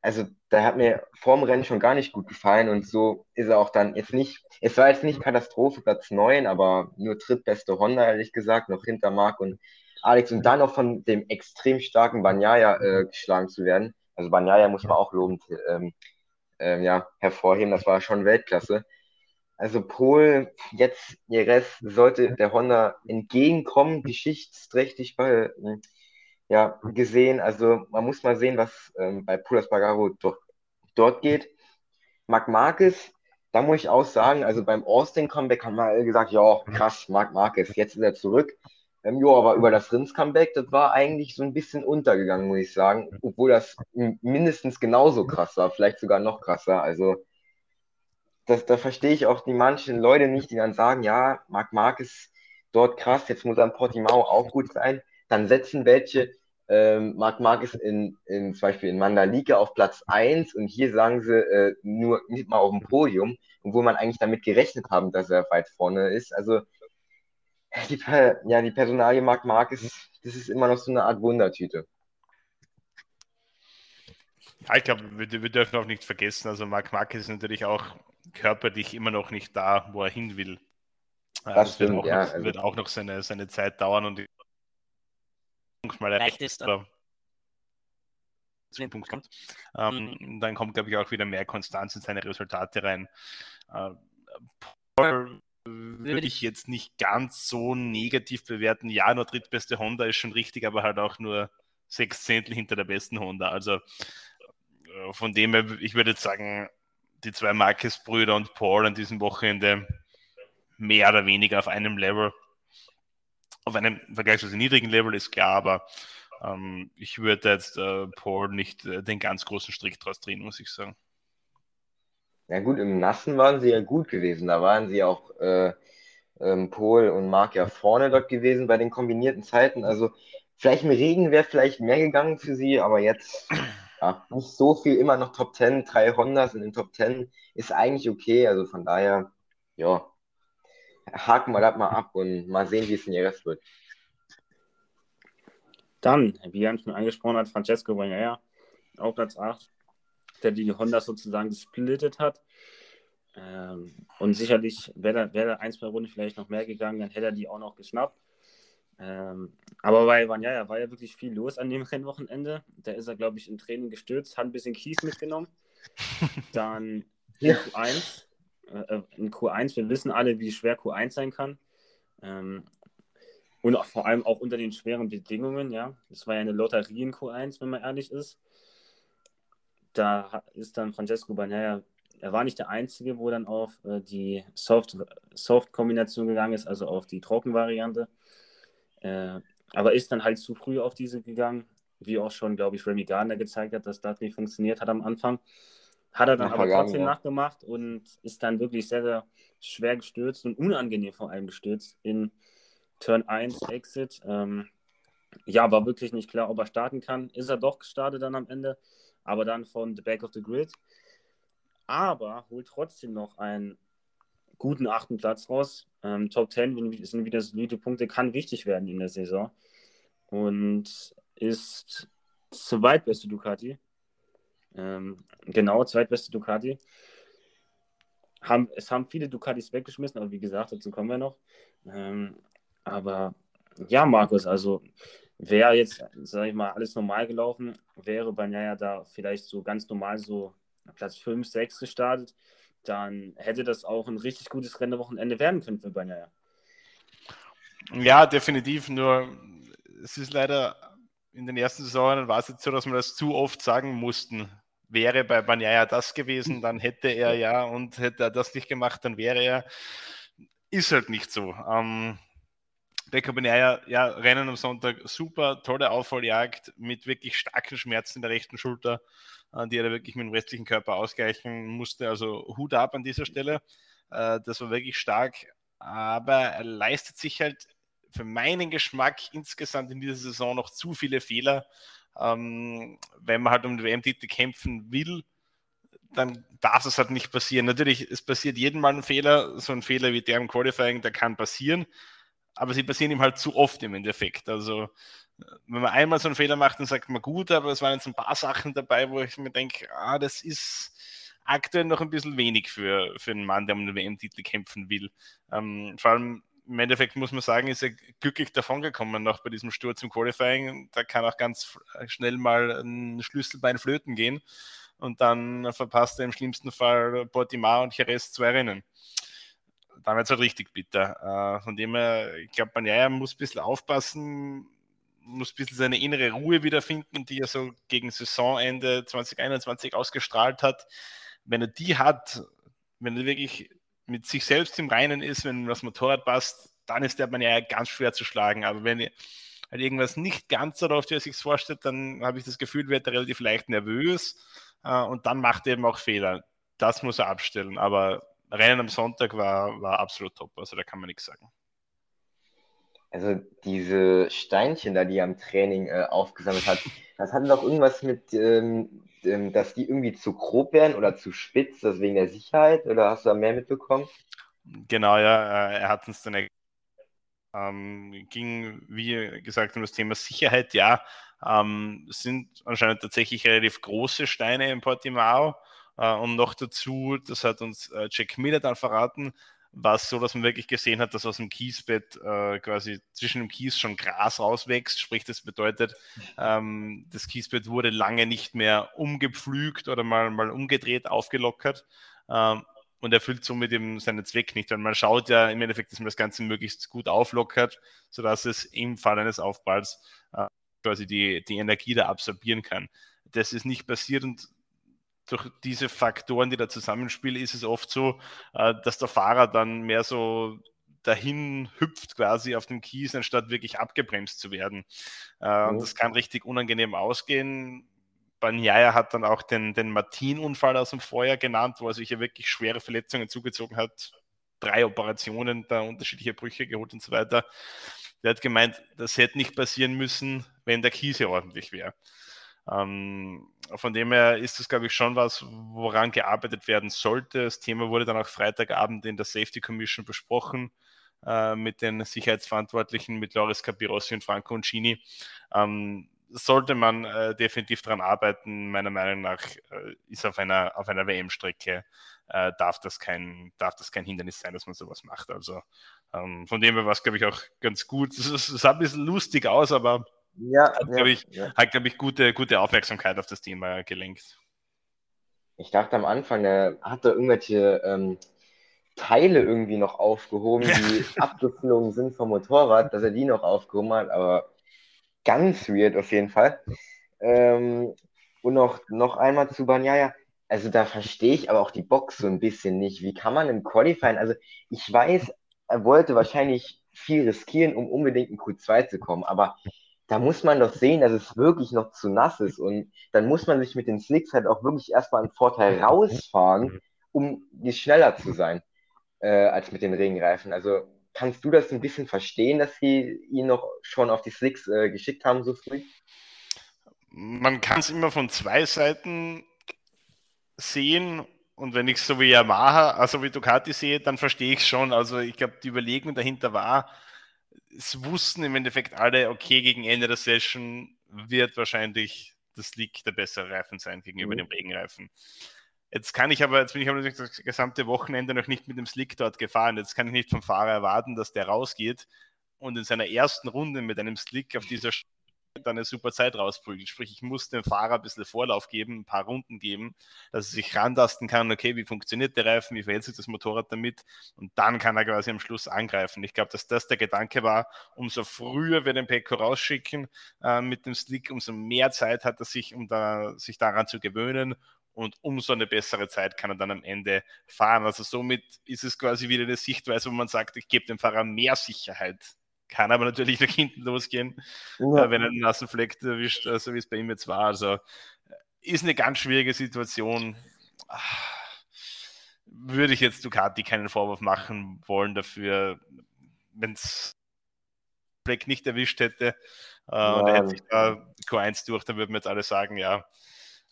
also da hat mir vorm Rennen schon gar nicht gut gefallen und so ist er auch dann jetzt nicht, es war jetzt nicht Katastrophe, Platz 9, aber nur drittbeste Honda, ehrlich gesagt, noch hinter Marc und Alex und dann noch von dem extrem starken Banyaya äh, geschlagen zu werden. Also Banyaya muss man auch lobend ähm, ähm, ja, hervorheben, das war schon Weltklasse. Also Pol, jetzt Jerez sollte der Honda entgegenkommen, geschichtsträchtig bei, ja, gesehen. Also man muss mal sehen, was ähm, bei Pulas Bagaro dort, dort geht. Marc Marquez, da muss ich auch sagen, also beim Austin-Comeback haben wir gesagt, ja, krass, Marc Marquez, jetzt ist er zurück. Ähm, ja, aber über das Rins-Comeback, das war eigentlich so ein bisschen untergegangen, muss ich sagen, obwohl das mindestens genauso krass war, vielleicht sogar noch krasser. Also das, da verstehe ich auch die manchen Leute nicht, die dann sagen, ja, Marc Marquez dort krass, jetzt muss er in Portimao auch gut sein. Dann setzen welche ähm, Marc Marquez in, in, zum Beispiel in Mandalika auf Platz 1 und hier sagen sie äh, nur nicht mal auf dem Podium, obwohl man eigentlich damit gerechnet haben, dass er weit vorne ist. Also die, ja, die Personalie Marc Marquez, das ist immer noch so eine Art Wundertüte. Ja, ich glaube, wir, wir, dürfen auch nicht vergessen, also Marc Marquez ist natürlich auch körperlich immer noch nicht da, wo er hin will. Das, das stimmt, wird, auch ja, noch, also wird auch noch seine, seine Zeit dauern und mal erreicht ist. Oder zu dem Punkt kommt. Ähm, mhm. Dann kommt, glaube ich, auch wieder mehr Konstanz in seine Resultate rein. Äh, Paul würde ich jetzt nicht ganz so negativ bewerten. Ja, nur drittbeste Honda ist schon richtig, aber halt auch nur sechs Zehntel hinter der besten Honda. Also äh, von dem her, ich würde jetzt sagen, die zwei Marquez-Brüder und Paul an diesem Wochenende mehr oder weniger auf einem Level auf einem vergleichsweise niedrigen Level, ist klar, aber ähm, ich würde jetzt äh, Paul nicht äh, den ganz großen Strick draus drehen, muss ich sagen. Ja gut, im Nassen waren sie ja gut gewesen. Da waren sie auch äh, ähm, Paul und Marc ja vorne dort gewesen bei den kombinierten Zeiten. Also vielleicht im Regen wäre vielleicht mehr gegangen für sie, aber jetzt ja, nicht so viel, immer noch Top 10, drei Hondas in den Top 10 ist eigentlich okay. Also von daher, ja, haken wir das mal ab und mal sehen, wie es in ihr Rest wird. Dann, wie Jan schon angesprochen hat, Francesco Bagnaia auf Platz 8, der die Honda sozusagen gesplittet hat. Ähm, und sicherlich wäre da, wär da ein, zwei Runden vielleicht noch mehr gegangen, dann hätte er die auch noch geschnappt. Ähm, aber bei Bagnaia war ja wirklich viel los an dem Rennwochenende. Da ist er, glaube ich, im Training gestürzt, hat ein bisschen Kies mitgenommen. Dann Q1 äh, in Q1. Wir wissen alle, wie schwer Q1 sein kann. Ähm, und auch, vor allem auch unter den schweren Bedingungen, ja. Es war ja eine Lotterie in Q1, wenn man ehrlich ist. Da ist dann Francesco Bagnaia, er war nicht der Einzige, wo dann auf äh, die Soft-Kombination Soft gegangen ist, also auf die Trockenvariante. Äh, aber ist dann halt zu früh auf diese gegangen, wie auch schon, glaube ich, Remy Gardner gezeigt hat, dass das nicht funktioniert hat am Anfang. Hat er dann aber trotzdem ja. nachgemacht und ist dann wirklich sehr, sehr schwer gestürzt und unangenehm vor allem gestürzt in Turn 1 Exit. Ähm, ja, war wirklich nicht klar, ob er starten kann. Ist er doch gestartet dann am Ende, aber dann von the back of the grid. Aber holt trotzdem noch ein guten achten Platz raus. Ähm, Top 10 sind wieder solide Punkte, kann wichtig werden in der Saison. Und ist zweitbeste Ducati. Ähm, genau, zweitbeste Ducati. Haben, es haben viele Ducatis weggeschmissen, aber wie gesagt, dazu kommen wir noch. Ähm, aber ja, Markus, also wäre jetzt, sage ich mal, alles normal gelaufen, wäre Banyaya da vielleicht so ganz normal so Platz 5, 6 gestartet, dann hätte das auch ein richtig gutes Rennwochenende werden können für Banyaya. Ja, definitiv. Nur es ist leider in den ersten Saisonen war es jetzt so, dass wir das zu oft sagen mussten. Wäre bei Banyaya das gewesen, dann hätte er ja und hätte er das nicht gemacht, dann wäre er. Ist halt nicht so. Ähm, Becker Banyaya, ja, Rennen am Sonntag, super, tolle Aufholjagd mit wirklich starken Schmerzen in der rechten Schulter, äh, die er wirklich mit dem restlichen Körper ausgleichen musste. Also Hut ab an dieser Stelle. Äh, das war wirklich stark, aber er leistet sich halt für meinen Geschmack insgesamt in dieser Saison noch zu viele Fehler. Ähm, wenn man halt um den WM-Titel kämpfen will, dann darf es halt nicht passieren. Natürlich, es passiert jedem mal ein Fehler. So ein Fehler wie der im Qualifying, der kann passieren. Aber sie passieren ihm halt zu oft im Endeffekt. Also, wenn man einmal so einen Fehler macht, dann sagt man gut, aber es waren jetzt ein paar Sachen dabei, wo ich mir denke, ah, das ist aktuell noch ein bisschen wenig für, für einen Mann, der um den WM-Titel kämpfen will. Ähm, vor allem im Endeffekt muss man sagen, ist er glücklich davongekommen noch bei diesem Sturz im Qualifying. Da kann auch ganz schnell mal ein Schlüsselbein flöten gehen und dann verpasst er im schlimmsten Fall Portimao und Jerez zwei Rennen. Es halt richtig bitter. Äh, von dem her, ich glaube, Banyaya muss ein bisschen aufpassen, muss ein bisschen seine innere Ruhe wiederfinden, die er so gegen Saisonende 2021 ausgestrahlt hat. Wenn er die hat, wenn er wirklich mit sich selbst im Reinen ist, wenn das Motorrad passt, dann ist der man ja ganz schwer zu schlagen. Aber wenn halt irgendwas nicht ganz so läuft, wie er sich vorstellt, dann habe ich das Gefühl, wird er relativ leicht nervös äh, und dann macht er eben auch Fehler. Das muss er abstellen. Aber Rennen am Sonntag war, war absolut top. Also da kann man nichts sagen. Also diese Steinchen da, die er am Training äh, aufgesammelt hat, das hatte doch irgendwas mit ähm, ähm, dass die irgendwie zu grob werden oder zu spitz, das wegen der Sicherheit? Oder hast du da mehr mitbekommen? Genau, ja, äh, er hat uns dann ähm, ging, wie gesagt, um das Thema Sicherheit, ja, ähm, sind anscheinend tatsächlich relativ große Steine im Portimao. Äh, und noch dazu, das hat uns äh, Jack Miller dann verraten, war es so, dass man wirklich gesehen hat, dass aus dem Kiesbett äh, quasi zwischen dem Kies schon Gras rauswächst. Sprich, das bedeutet, ähm, das Kiesbett wurde lange nicht mehr umgepflügt oder mal, mal umgedreht, aufgelockert. Ähm, und erfüllt somit eben seinen Zweck nicht. Weil man schaut ja im Endeffekt, dass man das Ganze möglichst gut auflockert, sodass es im Fall eines Aufpralls äh, quasi die, die Energie da absorbieren kann. Das ist nicht passiert und durch diese Faktoren, die da zusammenspielen, ist es oft so, äh, dass der Fahrer dann mehr so dahin hüpft quasi auf dem Kies, anstatt wirklich abgebremst zu werden. Äh, und das kann richtig unangenehm ausgehen. Banyaya hat dann auch den, den Martin-Unfall aus dem Vorjahr genannt, wo er sich ja wirklich schwere Verletzungen zugezogen hat. Drei Operationen, da unterschiedliche Brüche geholt und so weiter. Der hat gemeint, das hätte nicht passieren müssen, wenn der Kies ja ordentlich wäre. Ähm, von dem her ist das, glaube ich, schon was, woran gearbeitet werden sollte. Das Thema wurde dann auch Freitagabend in der Safety Commission besprochen äh, mit den Sicherheitsverantwortlichen, mit Loris Capirossi und Franco Uncini. Ähm, sollte man äh, definitiv daran arbeiten. Meiner Meinung nach äh, ist auf einer, auf einer WM-Strecke äh, darf, das kein, darf das kein Hindernis sein, dass man sowas macht. Also ähm, von dem her war es, glaube ich, auch ganz gut. Es sah ein bisschen lustig aus, aber ja, hat, ja, glaube ich, ja. Hat, glaub ich gute, gute Aufmerksamkeit auf das Thema gelenkt. Ich dachte am Anfang, er hat da irgendwelche ähm, Teile irgendwie noch aufgehoben, die abgeflogen sind vom Motorrad, dass er die noch aufgehoben hat, aber ganz weird auf jeden Fall. Ähm, und noch, noch einmal zu Banyaya. Also da verstehe ich aber auch die Box so ein bisschen nicht. Wie kann man im Qualifying, also ich weiß, er wollte wahrscheinlich viel riskieren, um unbedingt in Q2 zu kommen, aber da muss man doch sehen, dass es wirklich noch zu nass ist. Und dann muss man sich mit den Slicks halt auch wirklich erstmal einen Vorteil rausfahren, um schneller zu sein, äh, als mit den Regenreifen. Also kannst du das ein bisschen verstehen, dass sie ihn noch schon auf die Slicks äh, geschickt haben so früh? Man kann es immer von zwei Seiten sehen Und wenn ich so wie Yamaha, also wie Ducati sehe, dann verstehe ich schon. Also ich glaube, die Überlegung dahinter war, es wussten im Endeffekt alle, okay, gegen Ende der Session wird wahrscheinlich das Slick der bessere Reifen sein gegenüber mhm. dem Regenreifen. Jetzt kann ich aber, jetzt bin ich aber das gesamte Wochenende noch nicht mit dem Slick dort gefahren. Jetzt kann ich nicht vom Fahrer erwarten, dass der rausgeht und in seiner ersten Runde mit einem Slick auf dieser dann eine super Zeit rausprügelt. Sprich, ich muss dem Fahrer ein bisschen Vorlauf geben, ein paar Runden geben, dass er sich rantasten kann, okay, wie funktioniert der Reifen, wie verhält sich das Motorrad damit und dann kann er quasi am Schluss angreifen. Ich glaube, dass das der Gedanke war, umso früher wir den Pecco rausschicken äh, mit dem Slick, umso mehr Zeit hat er sich, um da, sich daran zu gewöhnen und umso eine bessere Zeit kann er dann am Ende fahren. Also somit ist es quasi wieder eine Sichtweise, wo man sagt, ich gebe dem Fahrer mehr Sicherheit. Kann aber natürlich nach hinten losgehen, ja. äh, wenn er einen nassen Fleck erwischt, so also wie es bei ihm jetzt war. Also äh, ist eine ganz schwierige Situation. Würde ich jetzt Ducati keinen Vorwurf machen wollen dafür, wenn es Fleck nicht erwischt hätte äh, ja. und er hätte sich da Q1 durch, dann würden wir jetzt alle sagen, ja,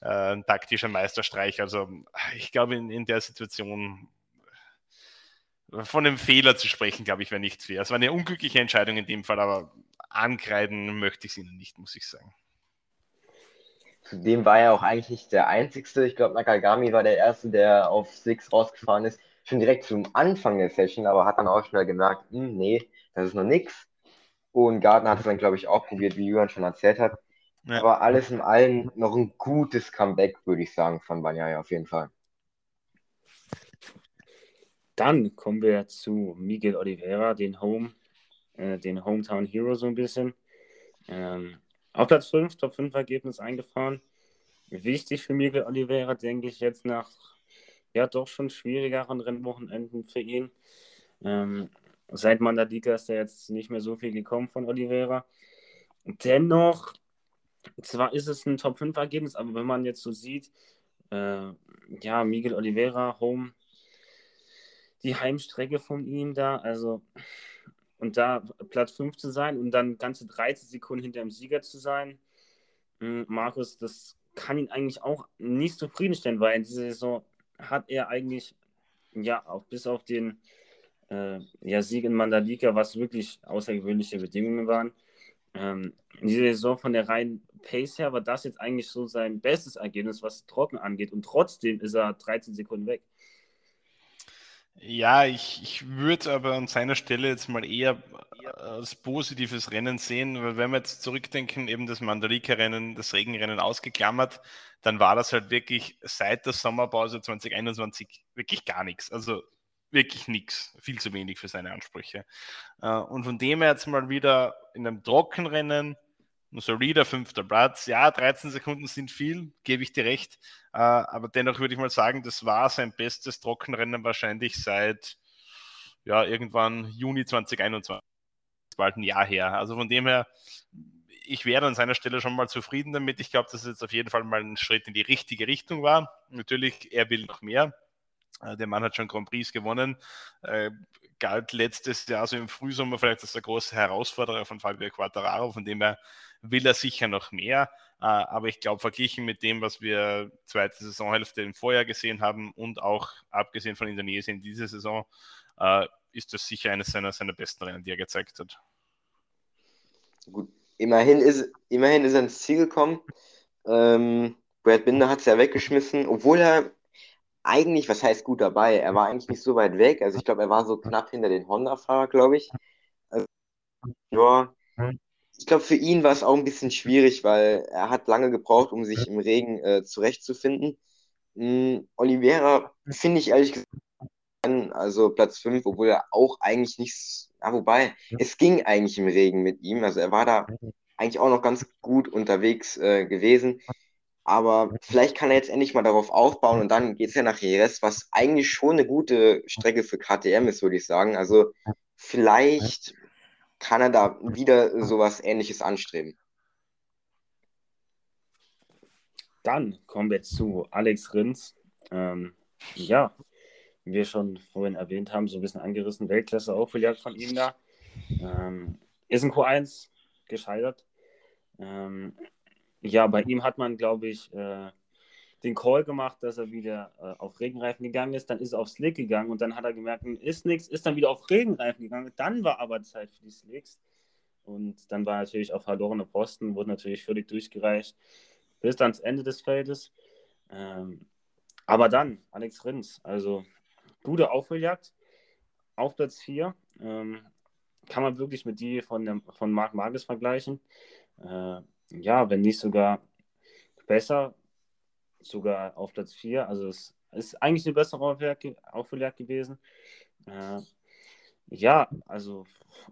äh, ein taktischer Meisterstreich. Also ich glaube, in, in der Situation von einem Fehler zu sprechen, glaube ich, wäre nicht fair. Es war eine unglückliche Entscheidung in dem Fall, aber ankreiden möchte ich es ihnen nicht, muss ich sagen. Zudem war er auch eigentlich nicht der Einzige. Ich glaube, Nakagami war der Erste, der auf Six rausgefahren ist. Schon direkt zum Anfang der Session, aber hat dann auch schnell gemerkt, hm, nee, das ist noch nichts. Und Gardner hat es dann, glaube ich, auch probiert, wie Jürgen schon erzählt hat. Ja. Aber alles in allem noch ein gutes Comeback, würde ich sagen, von Banyaya auf jeden Fall. Dann kommen wir zu Miguel Oliveira, den Home, äh, den Hometown Hero so ein bisschen. Ähm, auf Platz 5, Top 5 Ergebnis eingefahren. Wichtig für Miguel Oliveira, denke ich, jetzt nach ja doch schon schwierigeren Rennwochenenden für ihn. Ähm, seit Mandalika ist er jetzt nicht mehr so viel gekommen von Oliveira. Dennoch zwar ist es ein Top 5 Ergebnis, aber wenn man jetzt so sieht, äh, ja, Miguel Oliveira, Home, die Heimstrecke von ihm da, also und da Platz 5 zu sein und dann ganze 13 Sekunden hinter dem Sieger zu sein, hm, Markus, das kann ihn eigentlich auch nicht zufriedenstellen, weil in dieser Saison hat er eigentlich, ja, auch bis auf den äh, ja, Sieg in Mandalika, was wirklich außergewöhnliche Bedingungen waren, ähm, in dieser Saison von der reinen Pace her war das jetzt eigentlich so sein bestes Ergebnis, was Trocken angeht. Und trotzdem ist er 13 Sekunden weg. Ja, ich, ich würde aber an seiner Stelle jetzt mal eher als positives Rennen sehen, weil wenn wir jetzt zurückdenken, eben das Mandalika-Rennen, das Regenrennen ausgeklammert, dann war das halt wirklich seit der Sommerpause 2021 wirklich gar nichts. Also wirklich nichts, viel zu wenig für seine Ansprüche. Äh, und von dem her jetzt mal wieder in einem Trockenrennen, solider fünfter Platz. Ja, 13 Sekunden sind viel, gebe ich dir recht. Äh, aber dennoch würde ich mal sagen, das war sein bestes Trockenrennen wahrscheinlich seit ja, irgendwann Juni 2021. Bald ein Jahr her. Also von dem her, ich wäre an seiner Stelle schon mal zufrieden damit. Ich glaube, dass es jetzt auf jeden Fall mal ein Schritt in die richtige Richtung war. Natürlich, er will noch mehr. Äh, der Mann hat schon Grand Prix gewonnen. Äh, galt letztes Jahr, so im Frühsommer, vielleicht als der große Herausforderer von Fabio Quattararo, von dem her will er sicher noch mehr. Äh, aber ich glaube, verglichen mit dem, was wir zweite Saisonhälfte im Vorjahr gesehen haben und auch abgesehen von Indonesien diese Saison, äh, ist das sicher eines seiner, seiner besten Rennen, die er gezeigt hat. Gut, immerhin ist, immerhin ist er ins Ziel gekommen. Ähm, Brad Binder hat es ja weggeschmissen, obwohl er eigentlich, was heißt gut dabei? Er war eigentlich nicht so weit weg. Also ich glaube, er war so knapp hinter den Honda-Fahrer, glaube ich. Also, ja, ich glaube, für ihn war es auch ein bisschen schwierig, weil er hat lange gebraucht, um sich im Regen äh, zurechtzufinden. Mhm, Oliveira finde ich ehrlich gesagt, also Platz 5, obwohl er auch eigentlich nichts, ja, wobei, es ging eigentlich im Regen mit ihm. Also er war da eigentlich auch noch ganz gut unterwegs äh, gewesen. Aber vielleicht kann er jetzt endlich mal darauf aufbauen und dann geht es ja nach Jerez, was eigentlich schon eine gute Strecke für KTM ist, würde ich sagen. Also vielleicht kann er da wieder sowas ähnliches anstreben. Dann kommen wir zu Alex Rins. Ähm, ja, wie wir schon vorhin erwähnt haben, so ein bisschen angerissen, Weltklasse auch verjagt von ihm da. Ähm, ist ein Q1 gescheitert. Ähm, ja, bei ihm hat man, glaube ich, äh, den Call gemacht, dass er wieder äh, auf Regenreifen gegangen ist. Dann ist er auf Slick gegangen und dann hat er gemerkt, hm, ist nichts, ist dann wieder auf Regenreifen gegangen. Dann war aber Zeit für die Slicks. Und dann war natürlich auf verlorene Posten, wurde natürlich völlig durchgereicht bis ans Ende des Feldes. Ähm, aber dann, Alex Rins, also gute Aufholjagd auf Platz 4. Ähm, kann man wirklich mit die von, dem, von Marc Marquez vergleichen. Äh, ja, wenn nicht sogar besser, sogar auf Platz 4. Also es ist eigentlich eine bessere Aufholjagd gewesen. Äh, ja, also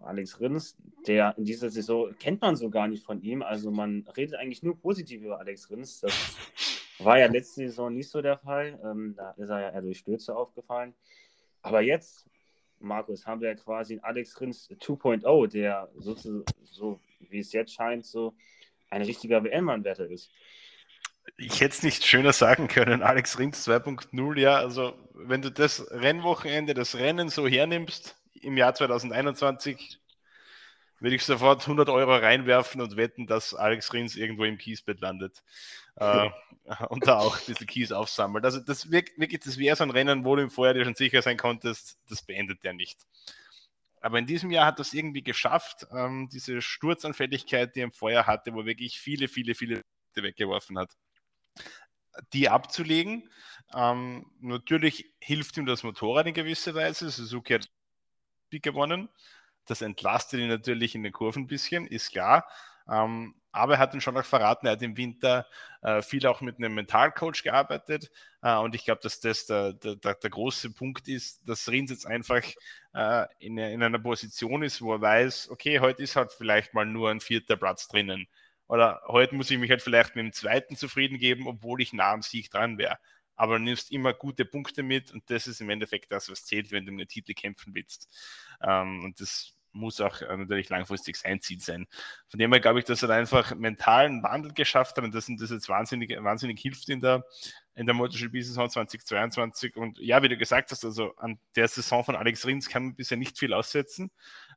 Alex Rins, der in dieser Saison kennt man so gar nicht von ihm. Also man redet eigentlich nur positiv über Alex Rins. Das war ja letzte Saison nicht so der Fall. Ähm, da ist er ja eher durch Stürze aufgefallen. Aber jetzt, Markus, haben wir ja quasi einen Alex Rins 2.0, der so, so wie es jetzt scheint, so ein richtiger WM-Anwärter ist. Ich hätte es nicht schöner sagen können, Alex Rins 2.0, ja. Also, wenn du das Rennwochenende, das Rennen so hernimmst, im Jahr 2021 würde ich sofort 100 Euro reinwerfen und wetten, dass Alex Rins irgendwo im Kiesbett landet äh, und da auch diese Kies aufsammelt. Also das wirklich, das wäre so ein Rennen, wo du im Vorjahr dir schon sicher sein konntest, das beendet er nicht. Aber in diesem Jahr hat das irgendwie geschafft, ähm, diese Sturzanfälligkeit, die er im Vorjahr hatte, wo wirklich viele, viele, viele weggeworfen hat, die abzulegen. Ähm, natürlich hilft ihm das Motorrad in gewisser Weise. Suzuki hat gewonnen. Das entlastet ihn natürlich in den Kurven ein bisschen, ist klar. Ähm, aber er hat ihn schon auch verraten, er hat im Winter äh, viel auch mit einem Mentalcoach gearbeitet. Äh, und ich glaube, dass das der, der, der, große Punkt ist, dass Rins jetzt einfach äh, in, in, einer Position ist, wo er weiß, okay, heute ist halt vielleicht mal nur ein vierter Platz drinnen. Oder heute muss ich mich halt vielleicht mit dem zweiten zufrieden geben, obwohl ich nah am Sieg dran wäre aber du nimmst immer gute Punkte mit und das ist im Endeffekt das, was zählt, wenn du um den Titel kämpfen willst. Ähm, und das muss auch äh, natürlich langfristig sein Ziel sein. Von dem her glaube ich, dass er einfach mentalen Wandel geschafft hat und das, das jetzt wahnsinnig, wahnsinnig hilft in der, in der MotoGP-Saison 2022. Und ja, wie du gesagt hast, also an der Saison von Alex Rins kann man bisher nicht viel aussetzen.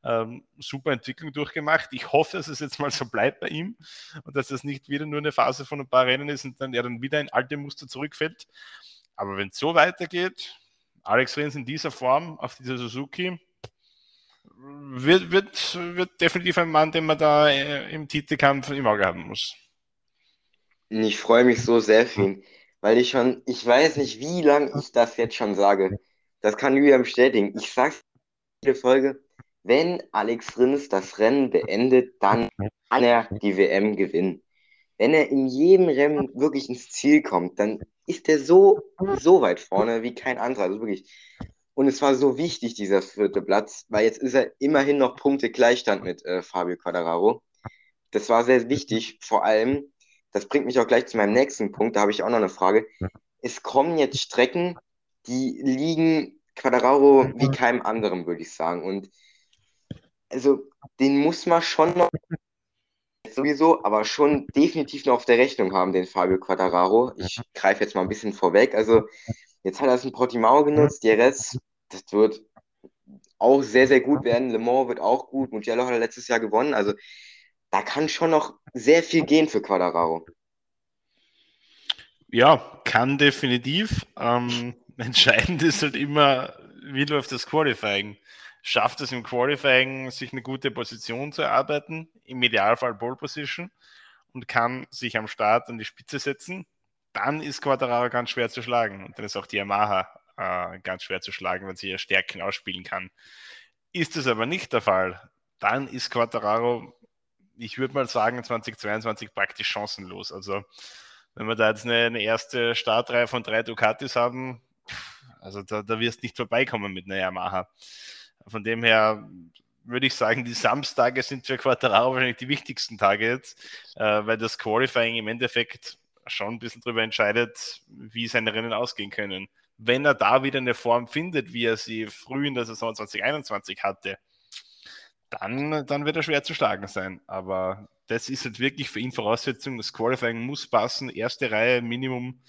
Ähm, super Entwicklung durchgemacht. Ich hoffe, dass es jetzt mal so bleibt bei ihm und dass das nicht wieder nur eine Phase von ein paar Rennen ist und dann er dann wieder in alte Muster zurückfällt. Aber wenn es so weitergeht, Alex Rins in dieser Form auf dieser Suzuki, wird, wird, wird definitiv ein Mann, den man da äh, im Titelkampf im Auge haben muss. Ich freue mich so sehr für ihn, weil ich schon, ich weiß nicht, wie lange ich das jetzt schon sage. Das kann Julian bestätigen. Ich sage jede Folge, wenn Alex Rins das Rennen beendet, dann kann er die WM gewinnen. Wenn er in jedem Rennen wirklich ins Ziel kommt, dann ist er so, so weit vorne wie kein anderer. Also wirklich, und es war so wichtig, dieser vierte Platz, weil jetzt ist er immerhin noch Punkte Gleichstand mit äh, Fabio Quadraro. Das war sehr wichtig, vor allem, das bringt mich auch gleich zu meinem nächsten Punkt, da habe ich auch noch eine Frage. Es kommen jetzt Strecken, die liegen Quadraro wie keinem anderen, würde ich sagen. Und also den muss man schon noch sowieso, aber schon definitiv noch auf der Rechnung haben, den Fabio Quadraro. Ich greife jetzt mal ein bisschen vorweg. Also Jetzt hat er es in Portimao genutzt, DRS, das wird auch sehr, sehr gut werden. Le Mans wird auch gut. Mugello hat er letztes Jahr gewonnen. Also da kann schon noch sehr viel gehen für Quadraro. Ja, kann definitiv. Ähm, entscheidend ist halt immer, wie läuft das Qualifying? Schafft es im Qualifying, sich eine gute Position zu erarbeiten, im Idealfall Pole Position und kann sich am Start an die Spitze setzen dann ist Quattararo ganz schwer zu schlagen. Und dann ist auch die Yamaha äh, ganz schwer zu schlagen, weil sie ihre Stärken ausspielen kann. Ist es aber nicht der Fall, dann ist Quattararo, ich würde mal sagen, 2022 praktisch chancenlos. Also, wenn wir da jetzt eine, eine erste Startreihe von drei Ducatis haben, also da, da wirst nicht vorbeikommen mit einer Yamaha. Von dem her würde ich sagen, die Samstage sind für Quattararo wahrscheinlich die wichtigsten Tage jetzt, äh, weil das Qualifying im Endeffekt schon ein bisschen darüber entscheidet, wie seine Rennen ausgehen können. Wenn er da wieder eine Form findet, wie er sie früh in der Saison 2021 hatte, dann, dann wird er schwer zu schlagen sein. Aber das ist halt wirklich für ihn Voraussetzung. Das Qualifying muss passen, erste Reihe Minimum,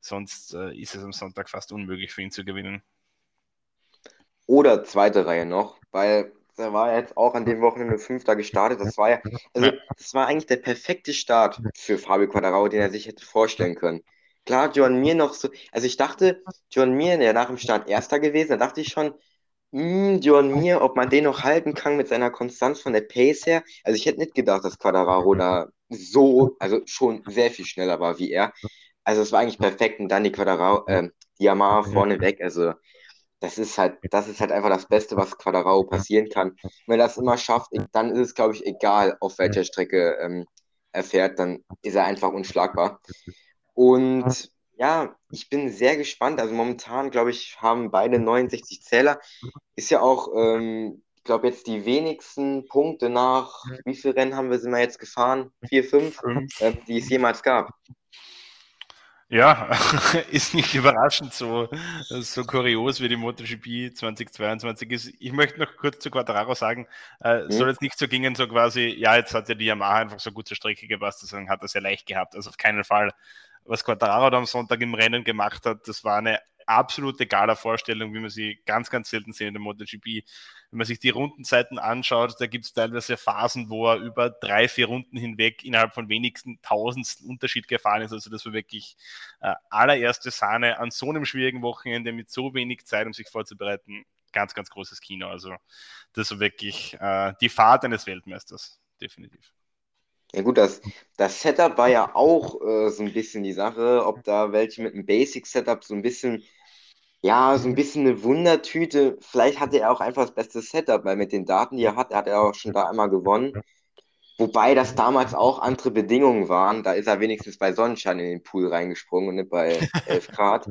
sonst äh, ist es am Sonntag fast unmöglich für ihn zu gewinnen. Oder zweite Reihe noch, weil der war jetzt auch an dem Wochenende Fünfter gestartet. Das war ja, also das war eigentlich der perfekte Start für Fabio Quadraro, den er sich hätte vorstellen können. klar, John Mir noch so, also ich dachte, John Mir, der nach dem Start Erster gewesen, da dachte ich schon, mh, hm, John Mir, ob man den noch halten kann mit seiner Konstanz von der Pace her. Also ich hätte nicht gedacht, dass Quadraro da so, also schon sehr viel schneller war wie er. Also es war eigentlich perfekt und dann die Quadraro, äh, die Yamaha vorne weg, also das ist halt, das ist halt einfach das Beste, was Quadraro passieren kann. Wenn er das immer schafft, dann ist es, glaube ich, egal, auf welcher Strecke ähm, er fährt, dann ist er einfach unschlagbar. Und ja, ich bin sehr gespannt. Also momentan, glaube ich, haben beide 69 Zähler. Ist ja auch, ähm, ich glaube, jetzt die wenigsten Punkte nach, wie viele Rennen haben wir, sind wir jetzt gefahren? Vier, fünf, äh, die es jemals gab. Ja, ist nicht überraschend so, so kurios wie die MotoGP 2022 ist. Ich möchte noch kurz zu Quattararo sagen, äh, mhm. soll jetzt nicht so gingen, so quasi, ja, jetzt hat ja die Yamaha einfach so gut zur Strecke gepasst, deswegen hat es ja leicht gehabt. Also auf keinen Fall. Was Quattararo am Sonntag im Rennen gemacht hat, das war eine absolute Gala-Vorstellung, wie man sie ganz, ganz selten sehen in der MotoGP. Wenn man sich die Rundenzeiten anschaut, da gibt es teilweise Phasen, wo er über drei, vier Runden hinweg innerhalb von wenigsten Tausendstel Unterschied gefahren ist. Also das war wirklich äh, allererste Sahne an so einem schwierigen Wochenende mit so wenig Zeit, um sich vorzubereiten. Ganz, ganz großes Kino. Also das war wirklich äh, die Fahrt eines Weltmeisters, definitiv. Ja gut, das, das Setup war ja auch äh, so ein bisschen die Sache, ob da welche mit einem Basic-Setup so ein bisschen ja, so ein bisschen eine Wundertüte. Vielleicht hatte er auch einfach das beste Setup, weil mit den Daten, die er hat, hat er auch schon da einmal gewonnen. Wobei das damals auch andere Bedingungen waren. Da ist er wenigstens bei Sonnenschein in den Pool reingesprungen und nicht bei 11 Grad.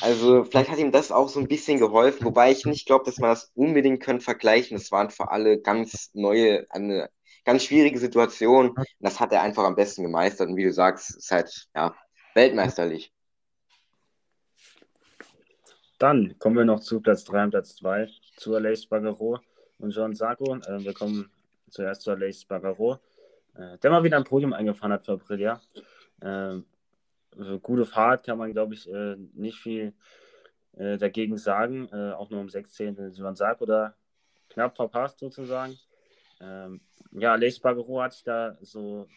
Also vielleicht hat ihm das auch so ein bisschen geholfen, wobei ich nicht glaube, dass man das unbedingt können vergleichen. Das waren für alle ganz neue, eine ganz schwierige Situation. Das hat er einfach am besten gemeistert. Und wie du sagst, ist halt ja, weltmeisterlich. Dann kommen wir noch zu Platz 3 und Platz 2, zu Aleix Bagaro und Jean Sarko. Äh, wir kommen zuerst zu Aleix Bagaro, äh, der mal wieder ein Podium eingefahren hat für Aprilia. Äh, gute Fahrt kann man, glaube ich, äh, nicht viel äh, dagegen sagen. Äh, auch nur um 16. Jean Sarko da knapp verpasst sozusagen. Ähm, ja, Aleix Bagaro hat sich da so,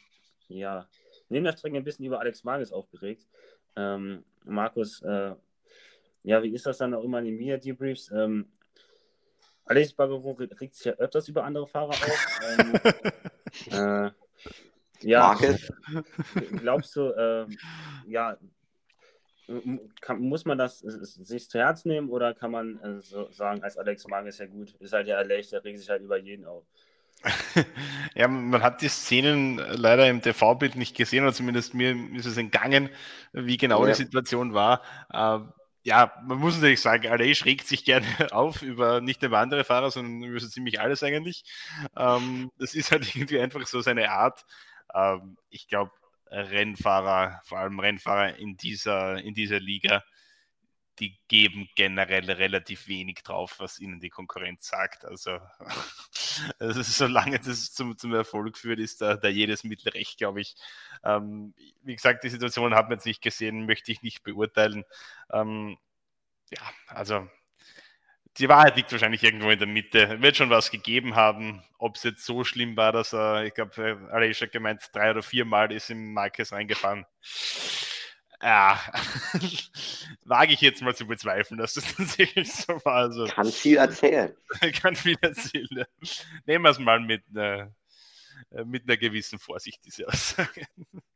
ja, neben der Strecke ein bisschen über Alex Magis aufgeregt. Ähm, Markus ja, wie ist das dann auch immer in den Media-Debriefs? Ähm, Alex Bagaro regt sich ja öfters über andere Fahrer auf. ähm, äh, ja, glaubst du, äh, ja, kann, muss man das sich zu Herz nehmen oder kann man äh, so sagen, als Alex Mag ist ja gut, ist halt ja Alex, der regt sich halt über jeden auf. ja, man hat die Szenen leider im TV-Bild nicht gesehen, oder zumindest mir ist es entgangen, wie genau ja. die Situation war. Äh, ja, man muss natürlich sagen, Aleix regt sich gerne auf über nicht nur andere Fahrer, sondern über so ziemlich alles eigentlich. Ähm, das ist halt irgendwie einfach so seine Art. Ähm, ich glaube, Rennfahrer, vor allem Rennfahrer in dieser, in dieser Liga, die geben generell relativ wenig drauf, was ihnen die Konkurrenz sagt. Also, also solange das zum, zum Erfolg führt, ist da, da jedes Mittel recht, glaube ich. Ähm, wie gesagt, die Situation hat man jetzt nicht gesehen, möchte ich nicht beurteilen. Ähm, ja, also die Wahrheit liegt wahrscheinlich irgendwo in der Mitte. Wird schon was gegeben haben. Ob es jetzt so schlimm war, dass er, ich glaube, Aleix hat gemeint, drei oder vier Mal ist im Marquez reingefahren ja, wage ich jetzt mal zu bezweifeln, dass das tatsächlich so war. Also, kann viel erzählen. kann viel erzählen. Nehmen wir es mal mit einer, äh, mit einer gewissen Vorsicht, diese Aussage.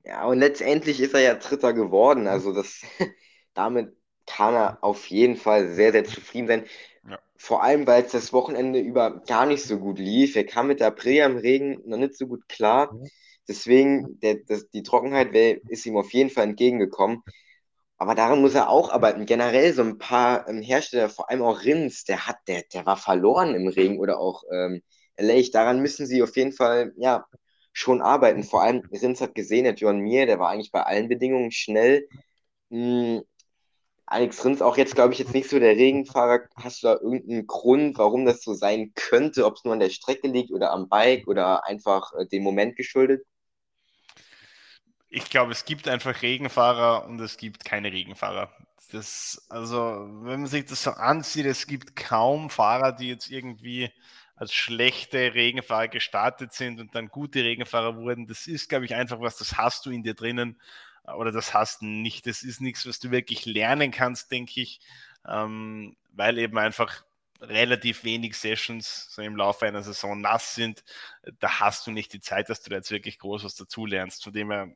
Ja, und letztendlich ist er ja Dritter geworden. Also das, damit kann er auf jeden Fall sehr, sehr zufrieden sein. Ja. Vor allem, weil es das Wochenende über gar nicht so gut lief. Er kam mit der Aprilia im Regen noch nicht so gut klar. Mhm. Deswegen, der, das, die Trockenheit wär, ist ihm auf jeden Fall entgegengekommen. Aber daran muss er auch arbeiten. Generell so ein paar ähm, Hersteller, vor allem auch Rins, der hat, der, der war verloren im Regen oder auch ähm, LA. Daran müssen sie auf jeden Fall, ja, schon arbeiten. Vor allem, Rins hat gesehen, der John Mir, der war eigentlich bei allen Bedingungen schnell. Hm, Alex Rins auch jetzt, glaube ich, jetzt nicht so der Regenfahrer. Hast du da irgendeinen Grund, warum das so sein könnte? Ob es nur an der Strecke liegt oder am Bike oder einfach äh, dem Moment geschuldet? Ich glaube, es gibt einfach Regenfahrer und es gibt keine Regenfahrer. Das, also, wenn man sich das so ansieht, es gibt kaum Fahrer, die jetzt irgendwie als schlechte Regenfahrer gestartet sind und dann gute Regenfahrer wurden. Das ist, glaube ich, einfach was, das hast du in dir drinnen. oder das hast nicht. Das ist nichts, was du wirklich lernen kannst, denke ich, ähm, weil eben einfach relativ wenig Sessions so im Laufe einer Saison nass sind. Da hast du nicht die Zeit, dass du da jetzt wirklich groß was dazulernst. Von dem her,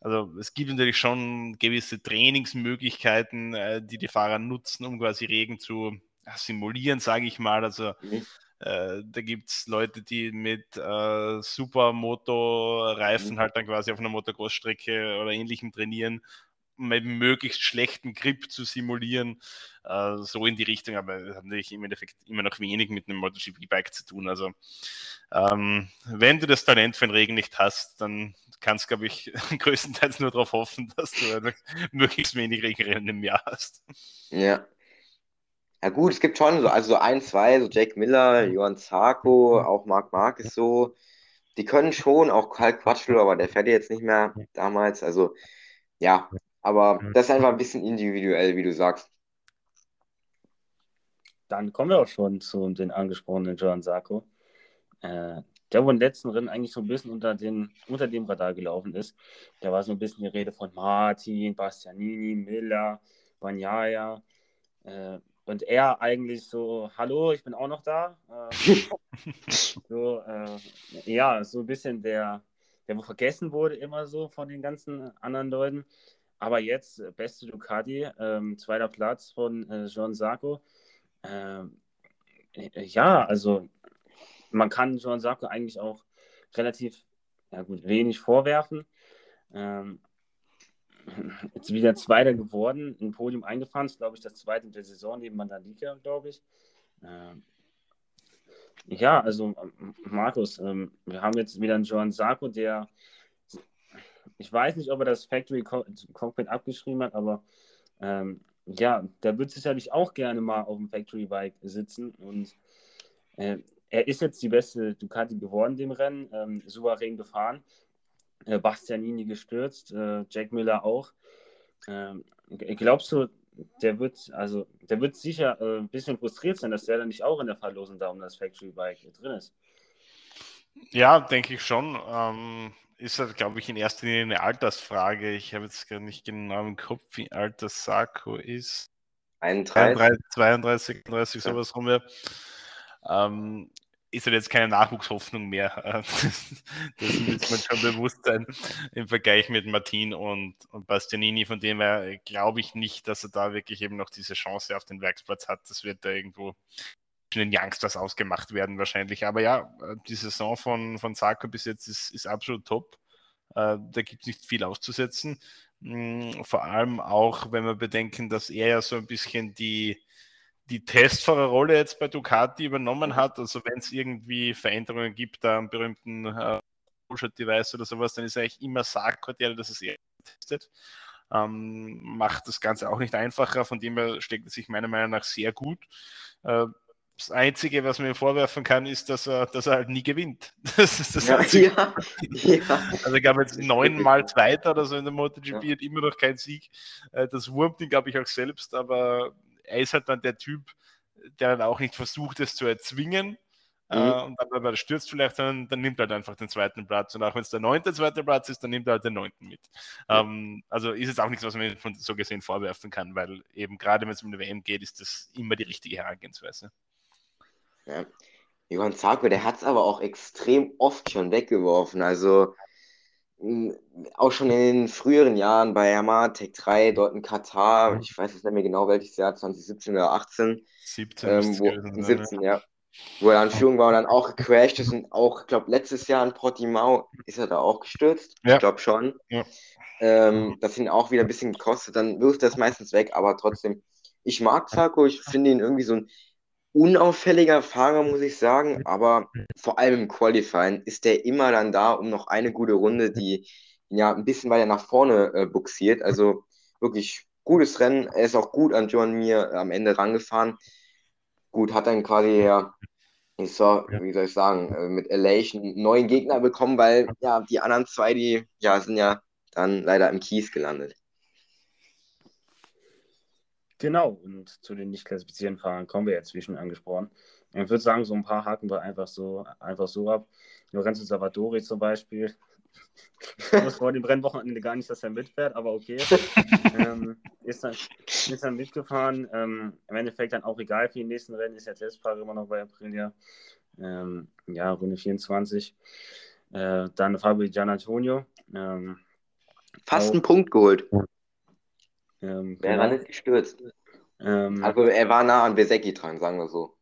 also es gibt natürlich schon gewisse Trainingsmöglichkeiten, äh, die die Fahrer nutzen, um quasi Regen zu simulieren, sage ich mal. Also mhm. äh, da gibt es Leute, die mit äh, Supermoto-Reifen mhm. halt dann quasi auf einer Motocross-Strecke oder ähnlichem trainieren mit möglichst schlechten Grip zu simulieren, äh, so in die Richtung, aber das hat natürlich im Endeffekt immer noch wenig mit einem MotoGP-Bike zu tun. Also ähm, wenn du das Talent für den Regen nicht hast, dann kannst glaube ich, größtenteils nur darauf hoffen, dass du möglichst wenig Regenrennen im Jahr hast. Ja. Ja gut, es gibt schon so, also so ein, zwei, so Jack Miller, Johann Zarko, auch Marc Marquez so, die können schon, auch Karl Quatschel, aber der fährt jetzt nicht mehr damals, also ja, aber das ist einfach ein bisschen individuell, wie du sagst. Dann kommen wir auch schon zu den angesprochenen Johann Sarko. Äh, der, wo im letzten Rennen eigentlich so ein bisschen unter, den, unter dem Radar gelaufen ist. Da war so ein bisschen die Rede von Martin, Bastianini, Miller, Banyaya. Äh, und er eigentlich so, hallo, ich bin auch noch da. Äh, so, äh, ja, so ein bisschen der, der wo vergessen wurde, immer so von den ganzen anderen Leuten. Aber jetzt äh, beste Ducati, ähm, zweiter Platz von äh, John Sarko. Ähm, äh, ja, also man kann John Sarko eigentlich auch relativ ja gut, wenig vorwerfen. Ähm, jetzt wieder Zweiter geworden, ein Podium eingefahren, ist glaube ich das zweite der Saison neben Mandalika, glaube ich. Ähm, ja, also Markus, ähm, wir haben jetzt wieder einen Joan Sarko, der ich weiß nicht, ob er das Factory Cockpit abgeschrieben hat, aber ähm, ja, der wird sicherlich auch gerne mal auf dem Factory Bike sitzen und äh, er ist jetzt die beste Ducati geworden dem Rennen, ähm, souverän gefahren. Äh, Bastianini gestürzt, äh, Jack Miller auch. Ähm, glaubst du, der wird, also, der wird sicher äh, ein bisschen frustriert sein, dass der dann nicht auch in der Verlosung da um das Factory Bike drin ist? Ja, denke ich schon. Ähm, ist halt, glaube ich, in erster Linie eine Altersfrage. Ich habe jetzt gar nicht genau im Kopf, wie alt das Sakko ist. 31. 32, 33, sowas rum. Ja. Ähm, ist halt jetzt keine Nachwuchshoffnung mehr. das muss man schon bewusst sein im Vergleich mit Martin und, und Bastianini. Von dem her glaube ich nicht, dass er da wirklich eben noch diese Chance auf den Werksplatz hat. Das wird da irgendwo den Youngsters ausgemacht werden wahrscheinlich. Aber ja, äh, die Saison von, von Sarko bis jetzt ist, ist absolut top. Äh, da gibt es nicht viel auszusetzen. Mm, vor allem auch, wenn wir bedenken, dass er ja so ein bisschen die, die Testfahrerrolle jetzt bei Ducati übernommen mhm. hat. Also wenn es irgendwie Veränderungen gibt, da am berühmten äh, Device oder sowas, dann ist eigentlich immer Sarko der, das es eher testet. Ähm, macht das Ganze auch nicht einfacher, von dem her steckt es sich meiner Meinung nach sehr gut. Äh, das Einzige, was man ihm vorwerfen kann, ist, dass er, dass er halt nie gewinnt. Das ist das ja, ja, ja. Also ich glaube jetzt neunmal Zweiter oder so in der MotoGP ja. hat immer noch keinen Sieg. Äh, das wurmt ihn, glaube ich, auch selbst, aber er ist halt dann der Typ, der dann auch nicht versucht, es zu erzwingen. Äh, mhm. und dann, wenn er stürzt vielleicht, dann, dann nimmt er halt einfach den zweiten Platz. Und auch wenn es der neunte zweite Platz ist, dann nimmt er halt den neunten mit. Ähm, also ist es auch nichts, was man so gesehen vorwerfen kann, weil eben gerade wenn es um eine WM geht, ist das immer die richtige Herangehensweise. Ja. Johann Zarko, der hat es aber auch extrem oft schon weggeworfen. Also auch schon in den früheren Jahren bei Yamaha Tech 3, dort in Katar, ich weiß jetzt nicht mehr genau welches Jahr, 2017 oder 18. 17, ähm, wo, gewesen, 17 ne? ja. Wo er dann Führung war und dann auch gecrashed ist und auch, ich glaube, letztes Jahr in Portimao ist er da auch gestürzt. Ja. Ich glaube schon. Ja. Ähm, das ihn auch wieder ein bisschen gekostet. Dann wirft er es meistens weg, aber trotzdem, ich mag Zarko, ich finde ihn irgendwie so ein unauffälliger Fahrer, muss ich sagen, aber vor allem im Qualifying ist der immer dann da, um noch eine gute Runde, die ja ein bisschen weiter nach vorne äh, buxiert. Also wirklich gutes Rennen. Er ist auch gut an John Mir am Ende rangefahren. Gut, hat dann quasi ja, ich so, wie soll ich sagen, äh, mit Elation einen neuen Gegner bekommen, weil ja die anderen zwei, die ja sind ja dann leider im Kies gelandet. Genau, und zu den nicht klassifizierten Fahrern kommen wir jetzt, wie schon angesprochen. Ich würde sagen, so ein paar haken wir einfach so, einfach so ab. Lorenzo Salvatori zum Beispiel, Ich wusste vor dem Rennwochenende gar nicht, dass er mitfährt, aber okay. ähm, ist, dann, ist dann mitgefahren. Ähm, Im Endeffekt dann auch egal für die nächsten Rennen, ist ja Testfahrer immer noch bei Aprilia. Ähm, ja, Runde 24. Äh, dann Fabio Gian Antonio. Ähm, Fast auch, einen Punkt geholt. Ähm, Wäre genau. nicht gestürzt. Ähm, also er war nah an Besecki dran, sagen wir so.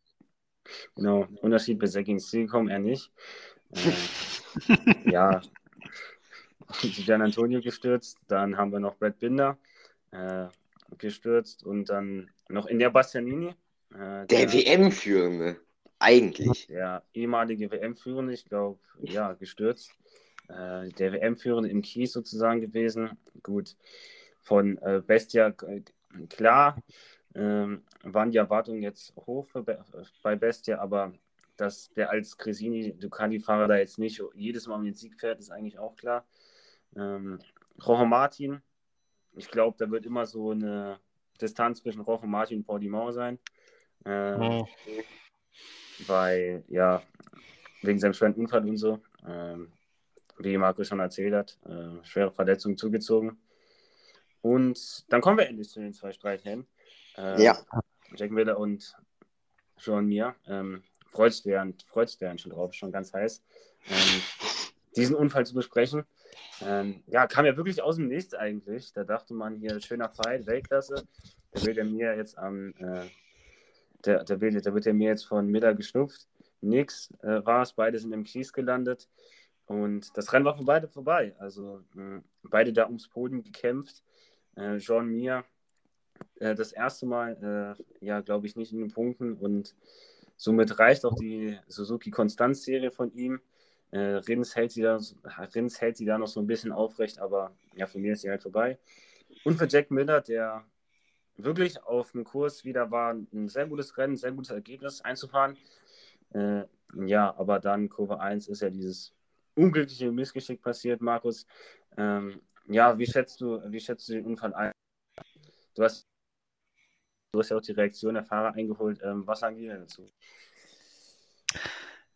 Genau, Unterschied Besecki ins Ziel gekommen, er nicht. Äh, ja, Gian Antonio gestürzt, dann haben wir noch Brad Binder äh, gestürzt und dann noch in der Bastianini. Äh, der, der WM-Führende, eigentlich. Der ehemalige WM-Führende, ich glaube, ja, gestürzt. Äh, der WM-Führende im Kies sozusagen gewesen. Gut, von äh, Bestia, klar, ähm, waren die Erwartungen jetzt hoch für, bei Bestia, aber dass der als Cresini Ducati-Fahrer da jetzt nicht jedes Mal um den Sieg fährt, ist eigentlich auch klar. Ähm, Rojo Martin, ich glaube, da wird immer so eine Distanz zwischen Rojo Martin und Portimao sein. Ähm, oh. Weil, ja, wegen seinem schweren Unfall und so, ähm, wie Marco schon erzählt hat, äh, schwere Verletzungen zugezogen. Und dann kommen wir endlich zu den zwei Streithelden. Äh, ja. Jack Miller und Jean Mir. Ähm, freut's deren, freut's deren schon drauf, schon ganz heiß, ähm, diesen Unfall zu besprechen. Ähm, ja, kam ja wirklich aus dem Nichts eigentlich. Da dachte man hier, schöner Fight, Weltklasse. Der wird ja mir jetzt am, äh, der, der, will, der wird ja mir jetzt von Miller geschnupft. Nix äh, war es, beide sind im Kies gelandet. Und das Rennen war für beide vorbei. Also äh, beide da ums Podium gekämpft. Äh, Jean Mir äh, das erste Mal, äh, ja, glaube ich, nicht in den Punkten. Und somit reicht auch die Suzuki-Konstanz-Serie von ihm. Äh, Rins, hält sie da, Rins hält sie da noch so ein bisschen aufrecht, aber ja, für mich ist sie halt vorbei. Und für Jack Miller, der wirklich auf dem Kurs wieder war, ein sehr gutes Rennen, sehr gutes Ergebnis einzufahren. Äh, ja, aber dann Kurve 1 ist ja dieses unglückliche Missgeschick passiert, Markus. Ähm, ja, wie schätzt du, wie schätzt du den Unfall ein? Du hast, du hast ja auch die Reaktion der Fahrer eingeholt. Ähm, was sagen die denn dazu?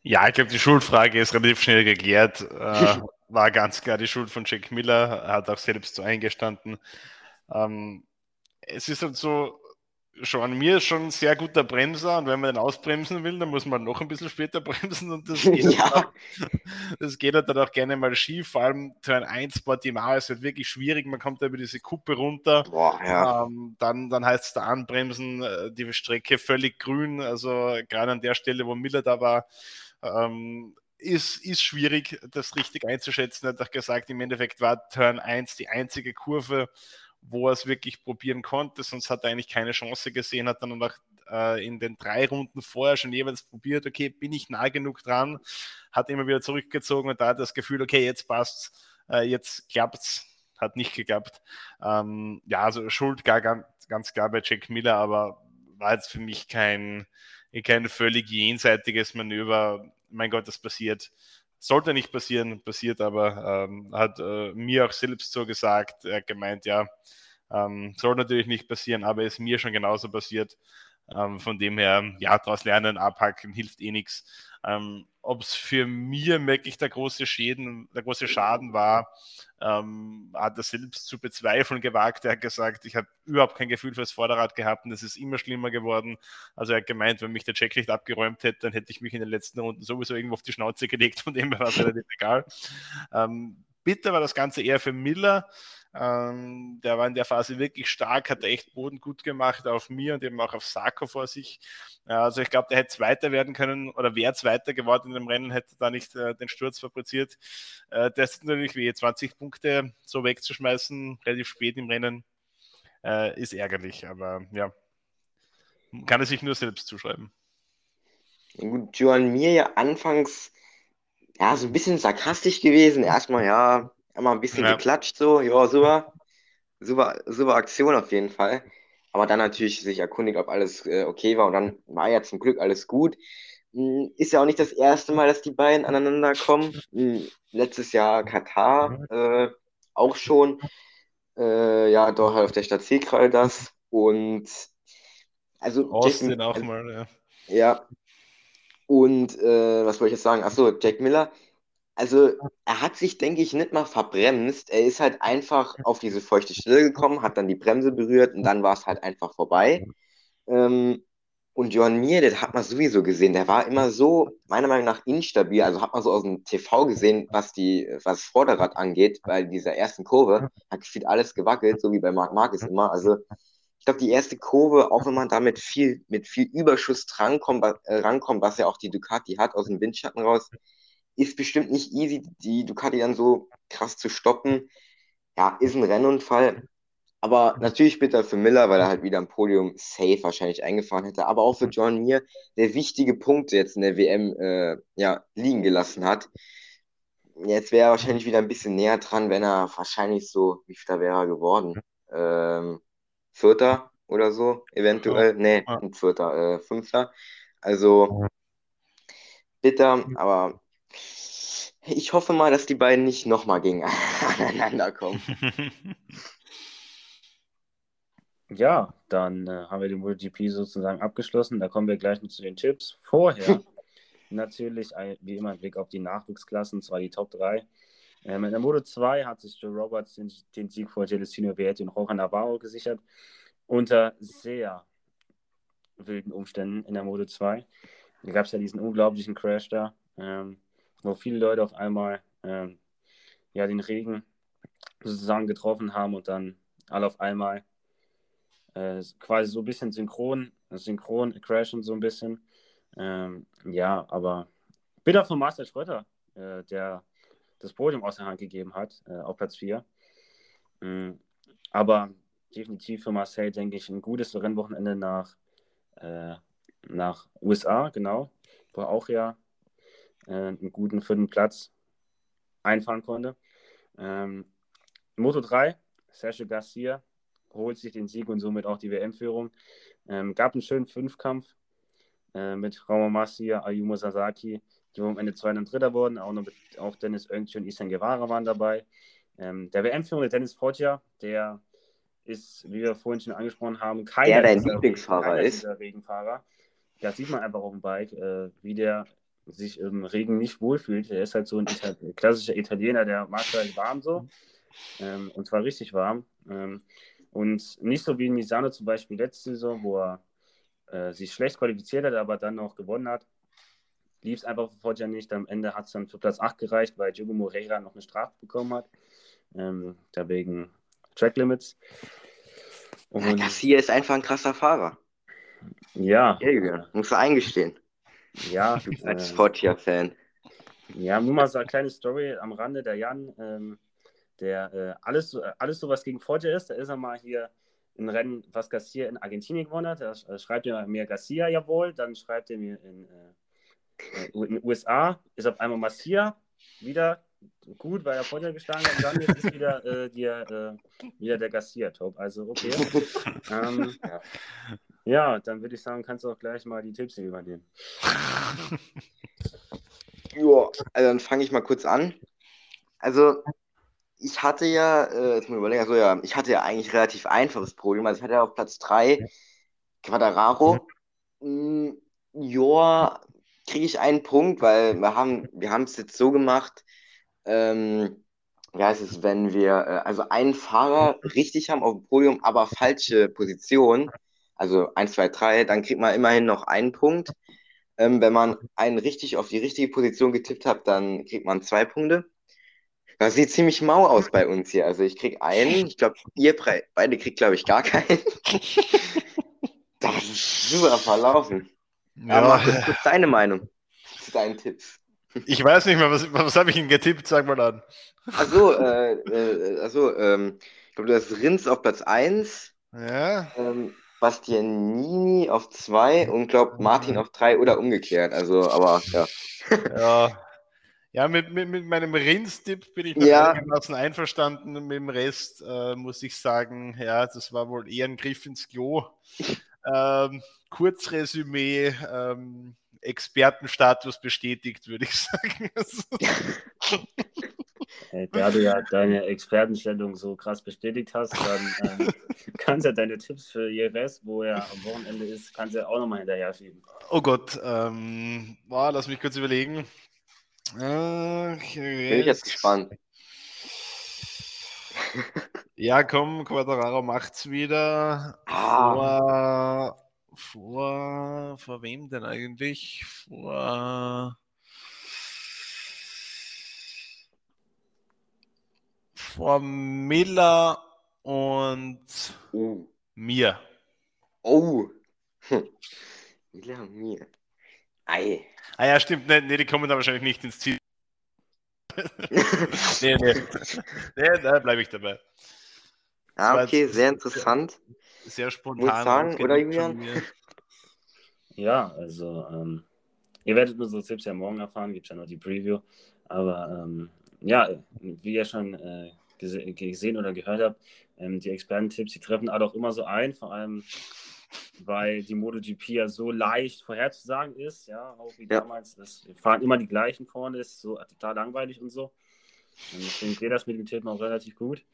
Ja, ich glaube, die Schuldfrage ist relativ schnell geklärt. Äh, war ganz klar die Schuld von Jack Miller. Er hat auch selbst so eingestanden. Ähm, es ist halt so, schon mir ist schon ein sehr guter Bremser und wenn man den ausbremsen will, dann muss man noch ein bisschen später bremsen und das geht, ja. halt, das geht halt dann auch gerne mal schief. Vor allem Turn 1 Portimao ist halt wirklich schwierig. Man kommt da über diese Kuppe runter. Boah, ja. ähm, dann, dann heißt es da anbremsen, äh, die Strecke völlig grün. Also gerade an der Stelle, wo Miller da war, ähm, ist, ist schwierig, das richtig einzuschätzen. Er hat auch gesagt, im Endeffekt war Turn 1 die einzige Kurve, wo er es wirklich probieren konnte, sonst hat er eigentlich keine Chance gesehen, hat dann noch äh, in den drei Runden vorher schon jeweils probiert, okay, bin ich nah genug dran, hat immer wieder zurückgezogen und da hat das Gefühl, okay, jetzt passt's, äh, jetzt klappt's, hat nicht geklappt. Ähm, ja, also Schuld gar, ganz, ganz klar bei Jack Miller, aber war jetzt für mich kein, kein völlig jenseitiges Manöver. Mein Gott, das passiert. Sollte nicht passieren, passiert aber, ähm, hat äh, mir auch selbst so gesagt, er hat gemeint, ja, ähm, soll natürlich nicht passieren, aber ist mir schon genauso passiert. Ähm, von dem her, ja, daraus lernen, abhaken, hilft eh nichts. Ähm, Ob es für mir wirklich der große Schäden, der große Schaden war, ähm, hat er selbst zu bezweifeln gewagt. Er hat gesagt, ich habe überhaupt kein Gefühl fürs Vorderrad gehabt und es ist immer schlimmer geworden. Also er hat gemeint, wenn mich der Checklicht abgeräumt hätte, dann hätte ich mich in den letzten Runden sowieso irgendwo auf die Schnauze gelegt, von dem war es relativ egal. Ähm, bitter war das Ganze eher für Miller. Ähm, der war in der Phase wirklich stark, hat echt Boden gut gemacht auf mir und eben auch auf Sarko vor sich. also ich glaube, der hätte Zweiter werden können oder wäre Zweiter geworden in dem Rennen, hätte da nicht äh, den Sturz fabriziert. Äh, das ist natürlich wie 20 Punkte so wegzuschmeißen, relativ spät im Rennen, äh, ist ärgerlich, aber ja, kann er sich nur selbst zuschreiben. Gut, Joan mir ja anfangs ja so ein bisschen sarkastisch gewesen. Erstmal ja, Einmal ein bisschen ja. geklatscht, so, ja, super. Super, super Aktion auf jeden Fall. Aber dann natürlich sich erkundigt, ob alles äh, okay war. Und dann war ja zum Glück alles gut. Hm, ist ja auch nicht das erste Mal, dass die beiden aneinander kommen. Hm, letztes Jahr Katar äh, auch schon. Äh, ja, doch auf der Stadt Seekral das. Und also. Austin Jack, auch mal, ja. Ja. Und äh, was wollte ich jetzt sagen? Achso, Jack Miller also er hat sich, denke ich, nicht mal verbremst. Er ist halt einfach auf diese feuchte Stelle gekommen, hat dann die Bremse berührt und dann war es halt einfach vorbei. Ähm, und Johann Mir, das hat man sowieso gesehen, der war immer so, meiner Meinung nach, instabil. Also hat man so aus dem TV gesehen, was die, was Vorderrad angeht, bei dieser ersten Kurve, hat gefühlt alles gewackelt, so wie bei Marc Marquez immer. Also ich glaube, die erste Kurve, auch wenn man damit viel, mit viel Überschuss rankommt, äh, rankommt, was ja auch die Ducati hat, aus dem Windschatten raus, ist bestimmt nicht easy, die Ducati dann so krass zu stoppen. Ja, ist ein Rennunfall. Aber natürlich bitter für Miller, weil er halt wieder am Podium safe wahrscheinlich eingefahren hätte. Aber auch für John Mir, der wichtige Punkte jetzt in der WM äh, ja, liegen gelassen hat. Jetzt wäre er wahrscheinlich wieder ein bisschen näher dran, wenn er wahrscheinlich so, wie viel wäre er geworden? Ähm, Vierter oder so, eventuell. Ja. Nee, ein Vierter, äh, Fünfter. Also bitter, aber ich hoffe mal, dass die beiden nicht nochmal gegeneinander kommen. Ja, dann äh, haben wir die MotoGP sozusagen abgeschlossen. Da kommen wir gleich noch zu den Tipps. Vorher natürlich, wie immer, ein Blick auf die Nachwuchsklassen, zwar die Top 3. Ähm, in der Moto 2 hat sich Joe Roberts den, den Sieg vor Celestino Vietti und Rohan Navarro gesichert. Unter sehr wilden Umständen in der Moto 2. Da gab es ja diesen unglaublichen Crash da. Ähm, wo viele Leute auf einmal ähm, ja, den Regen sozusagen getroffen haben und dann alle auf einmal äh, quasi so ein bisschen synchron, synchron crashen so ein bisschen. Ähm, ja, aber bitter von Marcel Schröter, äh, der das Podium aus der Hand gegeben hat, äh, auf Platz 4. Mhm. Aber definitiv für Marcel, denke ich, ein gutes Rennwochenende nach, äh, nach USA, genau, wo er auch ja einen guten vierten Platz einfahren konnte. Ähm, Moto 3, Sergio Garcia holt sich den Sieg und somit auch die WM-Führung. Ähm, gab einen schönen Fünfkampf äh, mit Raumo Massi, Ayumu Sasaki, die am Ende Zweiter und Dritter wurden. Auch, noch mit, auch Dennis Oengchi und Isan Guevara waren dabei. Ähm, der WM-Führende Dennis Foggia, der ist, wie wir vorhin schon angesprochen haben, keiner der dein Lieblingsfahrer ist. Regenfahrer. Das sieht man einfach auf dem Bike, äh, wie der sich im Regen nicht wohlfühlt. Er ist halt so ein Ital klassischer Italiener, der mag halt warm so. Ähm, und zwar richtig warm. Ähm, und nicht so wie Misano zum Beispiel letzte Saison, wo er äh, sich schlecht qualifiziert hat, aber dann noch gewonnen hat. Lief es einfach sofort ja nicht. Am Ende hat es dann für Platz 8 gereicht, weil Diogo Moreira noch eine Strafe bekommen hat. Ähm, da wegen Track Limits. Und, ja, Garcia ist einfach ein krasser Fahrer. Ja. ja muss er eingestehen. Ja. Als äh, Foggia-Fan. Ja, nur mal so eine kleine Story am Rande. Der Jan, ähm, der äh, alles, alles so was gegen Foggia ist, da ist er mal hier ein Rennen, was Garcia in Argentinien gewonnen hat. Da äh, schreibt er mir Garcia jawohl, dann schreibt er mir in, äh, in den USA, ist auf einmal Massia wieder gut, weil er Foggia geschlagen hat. Und dann jetzt ist wieder, äh, die, äh, wieder der Garcia-Top. Also, okay. ähm, ja. Ja, dann würde ich sagen, kannst du auch gleich mal die Tipps übernehmen. ja, also dann fange ich mal kurz an. Also, ich hatte ja, äh, jetzt muss ich überlegen, also ja, ich hatte ja eigentlich relativ einfaches Podium. Also ich hatte ja auf Platz 3 Quadraro. Mhm. Kriege ich einen Punkt, weil wir haben wir es jetzt so gemacht, ähm, wie heißt es, wenn wir äh, also einen Fahrer richtig haben auf dem Podium, aber falsche Position, also 1, 2, 3, dann kriegt man immerhin noch einen Punkt. Ähm, wenn man einen richtig auf die richtige Position getippt hat, dann kriegt man zwei Punkte. Das sieht ziemlich mau aus bei uns hier. Also ich krieg einen, ich glaube, ihr beide kriegt, glaube ich, gar keinen. das ist super verlaufen. Ja. Aber was ist deine Meinung zu deinen Tipps? Ich weiß nicht mehr, was, was habe ich Ihnen getippt? Sag mal an. Achso, äh, äh, also, ähm, ich glaube, du hast Rins auf Platz 1. Ja. Ähm, Bastianini auf 2 und glaube Martin auf 3 oder umgekehrt. Also, aber ja. Ja, ja mit, mit, mit meinem Rins-Tipp bin ich ja. einigermaßen einverstanden. Mit dem Rest äh, muss ich sagen, ja, das war wohl eher ein Griff ins Klo. ähm, Kurzresümee, ähm, Expertenstatus bestätigt, würde ich sagen. Hey, da du ja deine Expertenstellung so krass bestätigt hast, dann ähm, kannst du ja deine Tipps für Jeres, wo er am Wochenende ist, kannst du ja auch nochmal hinterher schieben. Oh Gott, ähm, boah, lass mich kurz überlegen. Okay, Bin ich jetzt gespannt. Ja, komm, Quadraro macht's wieder. Ah. Vor, vor, vor wem denn eigentlich? Vor. Vor Miller und oh. mir. Oh. Miller und mir. Ei. Ah ja, stimmt. Nee, nee, die kommen da wahrscheinlich nicht ins Ziel. nee, nee. Nee, da bleibe ich dabei. Ah, okay, sehr interessant. Sehr spontan. Muss sagen, oder Julian? Ja, also ähm, ihr werdet unsere Tipps ja morgen erfahren, gibt es ja noch die Preview. Aber ähm, ja, wie ihr schon äh, gesehen oder gehört habt, ähm, die Expertentipps, die treffen alle auch immer so ein, vor allem weil die MotoGP ja so leicht vorherzusagen ist, ja, auch wie ja. damals. Das, wir fahren immer die gleichen vorne, ist so total langweilig und so. Und deswegen geht das mit dem Tippen auch relativ gut.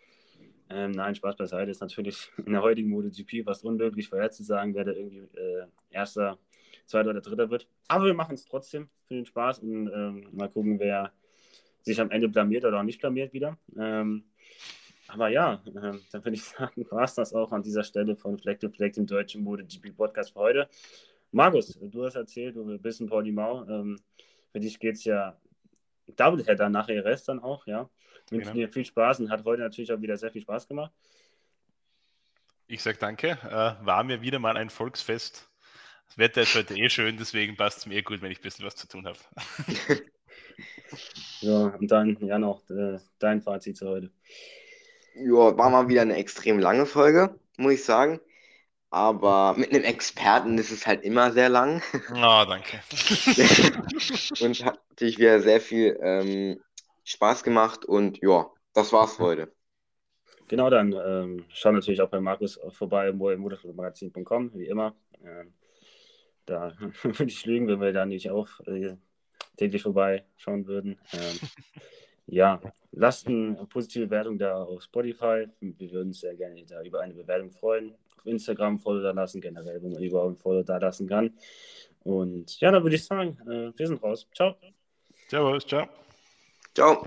Ähm, nein, Spaß beiseite ist natürlich in der heutigen MotoGP fast unmöglich vorherzusagen, wer da irgendwie äh, erster, zweiter oder dritter wird. Aber wir machen es trotzdem für den Spaß und ähm, mal gucken, wer sich am Ende blamiert oder auch nicht blamiert wieder. Ähm, aber ja, äh, dann würde ich sagen, war es das auch an dieser Stelle von Fleck to Fleck, dem deutschen MotoGP Podcast für heute. Markus, du hast erzählt, du bist in Portimao. Ähm, für dich geht es ja Doubleheader nach Rest dann auch, ja. Wünsche genau. dir viel Spaß und hat heute natürlich auch wieder sehr viel Spaß gemacht. Ich sage danke. Äh, war mir wieder mal ein Volksfest. Das Wetter ist heute eh schön, deswegen passt es mir eh gut, wenn ich ein bisschen was zu tun habe. ja, und dann, ja, noch äh, dein Fazit zu heute. Ja, war mal wieder eine extrem lange Folge, muss ich sagen. Aber mit einem Experten ist es halt immer sehr lang. Oh, danke. und hat natürlich wieder sehr viel ähm, Spaß gemacht und ja, das war's für heute. Genau, dann ähm, schauen natürlich auch bei Markus vorbei im motorsportmagazin.com, wie immer. Ähm, da würde ich lügen, wenn wir da nicht auch äh, täglich vorbeischauen würden. Ähm, ja, lasst eine positive Wertung da auf Spotify. Wir würden uns sehr gerne da über eine Bewertung freuen. Auf Instagram Follow da lassen, generell, wo man überhaupt ein Follow da lassen kann. Und ja, dann würde ich sagen, äh, wir sind raus. Ciao. Servus, ciao. Ciao.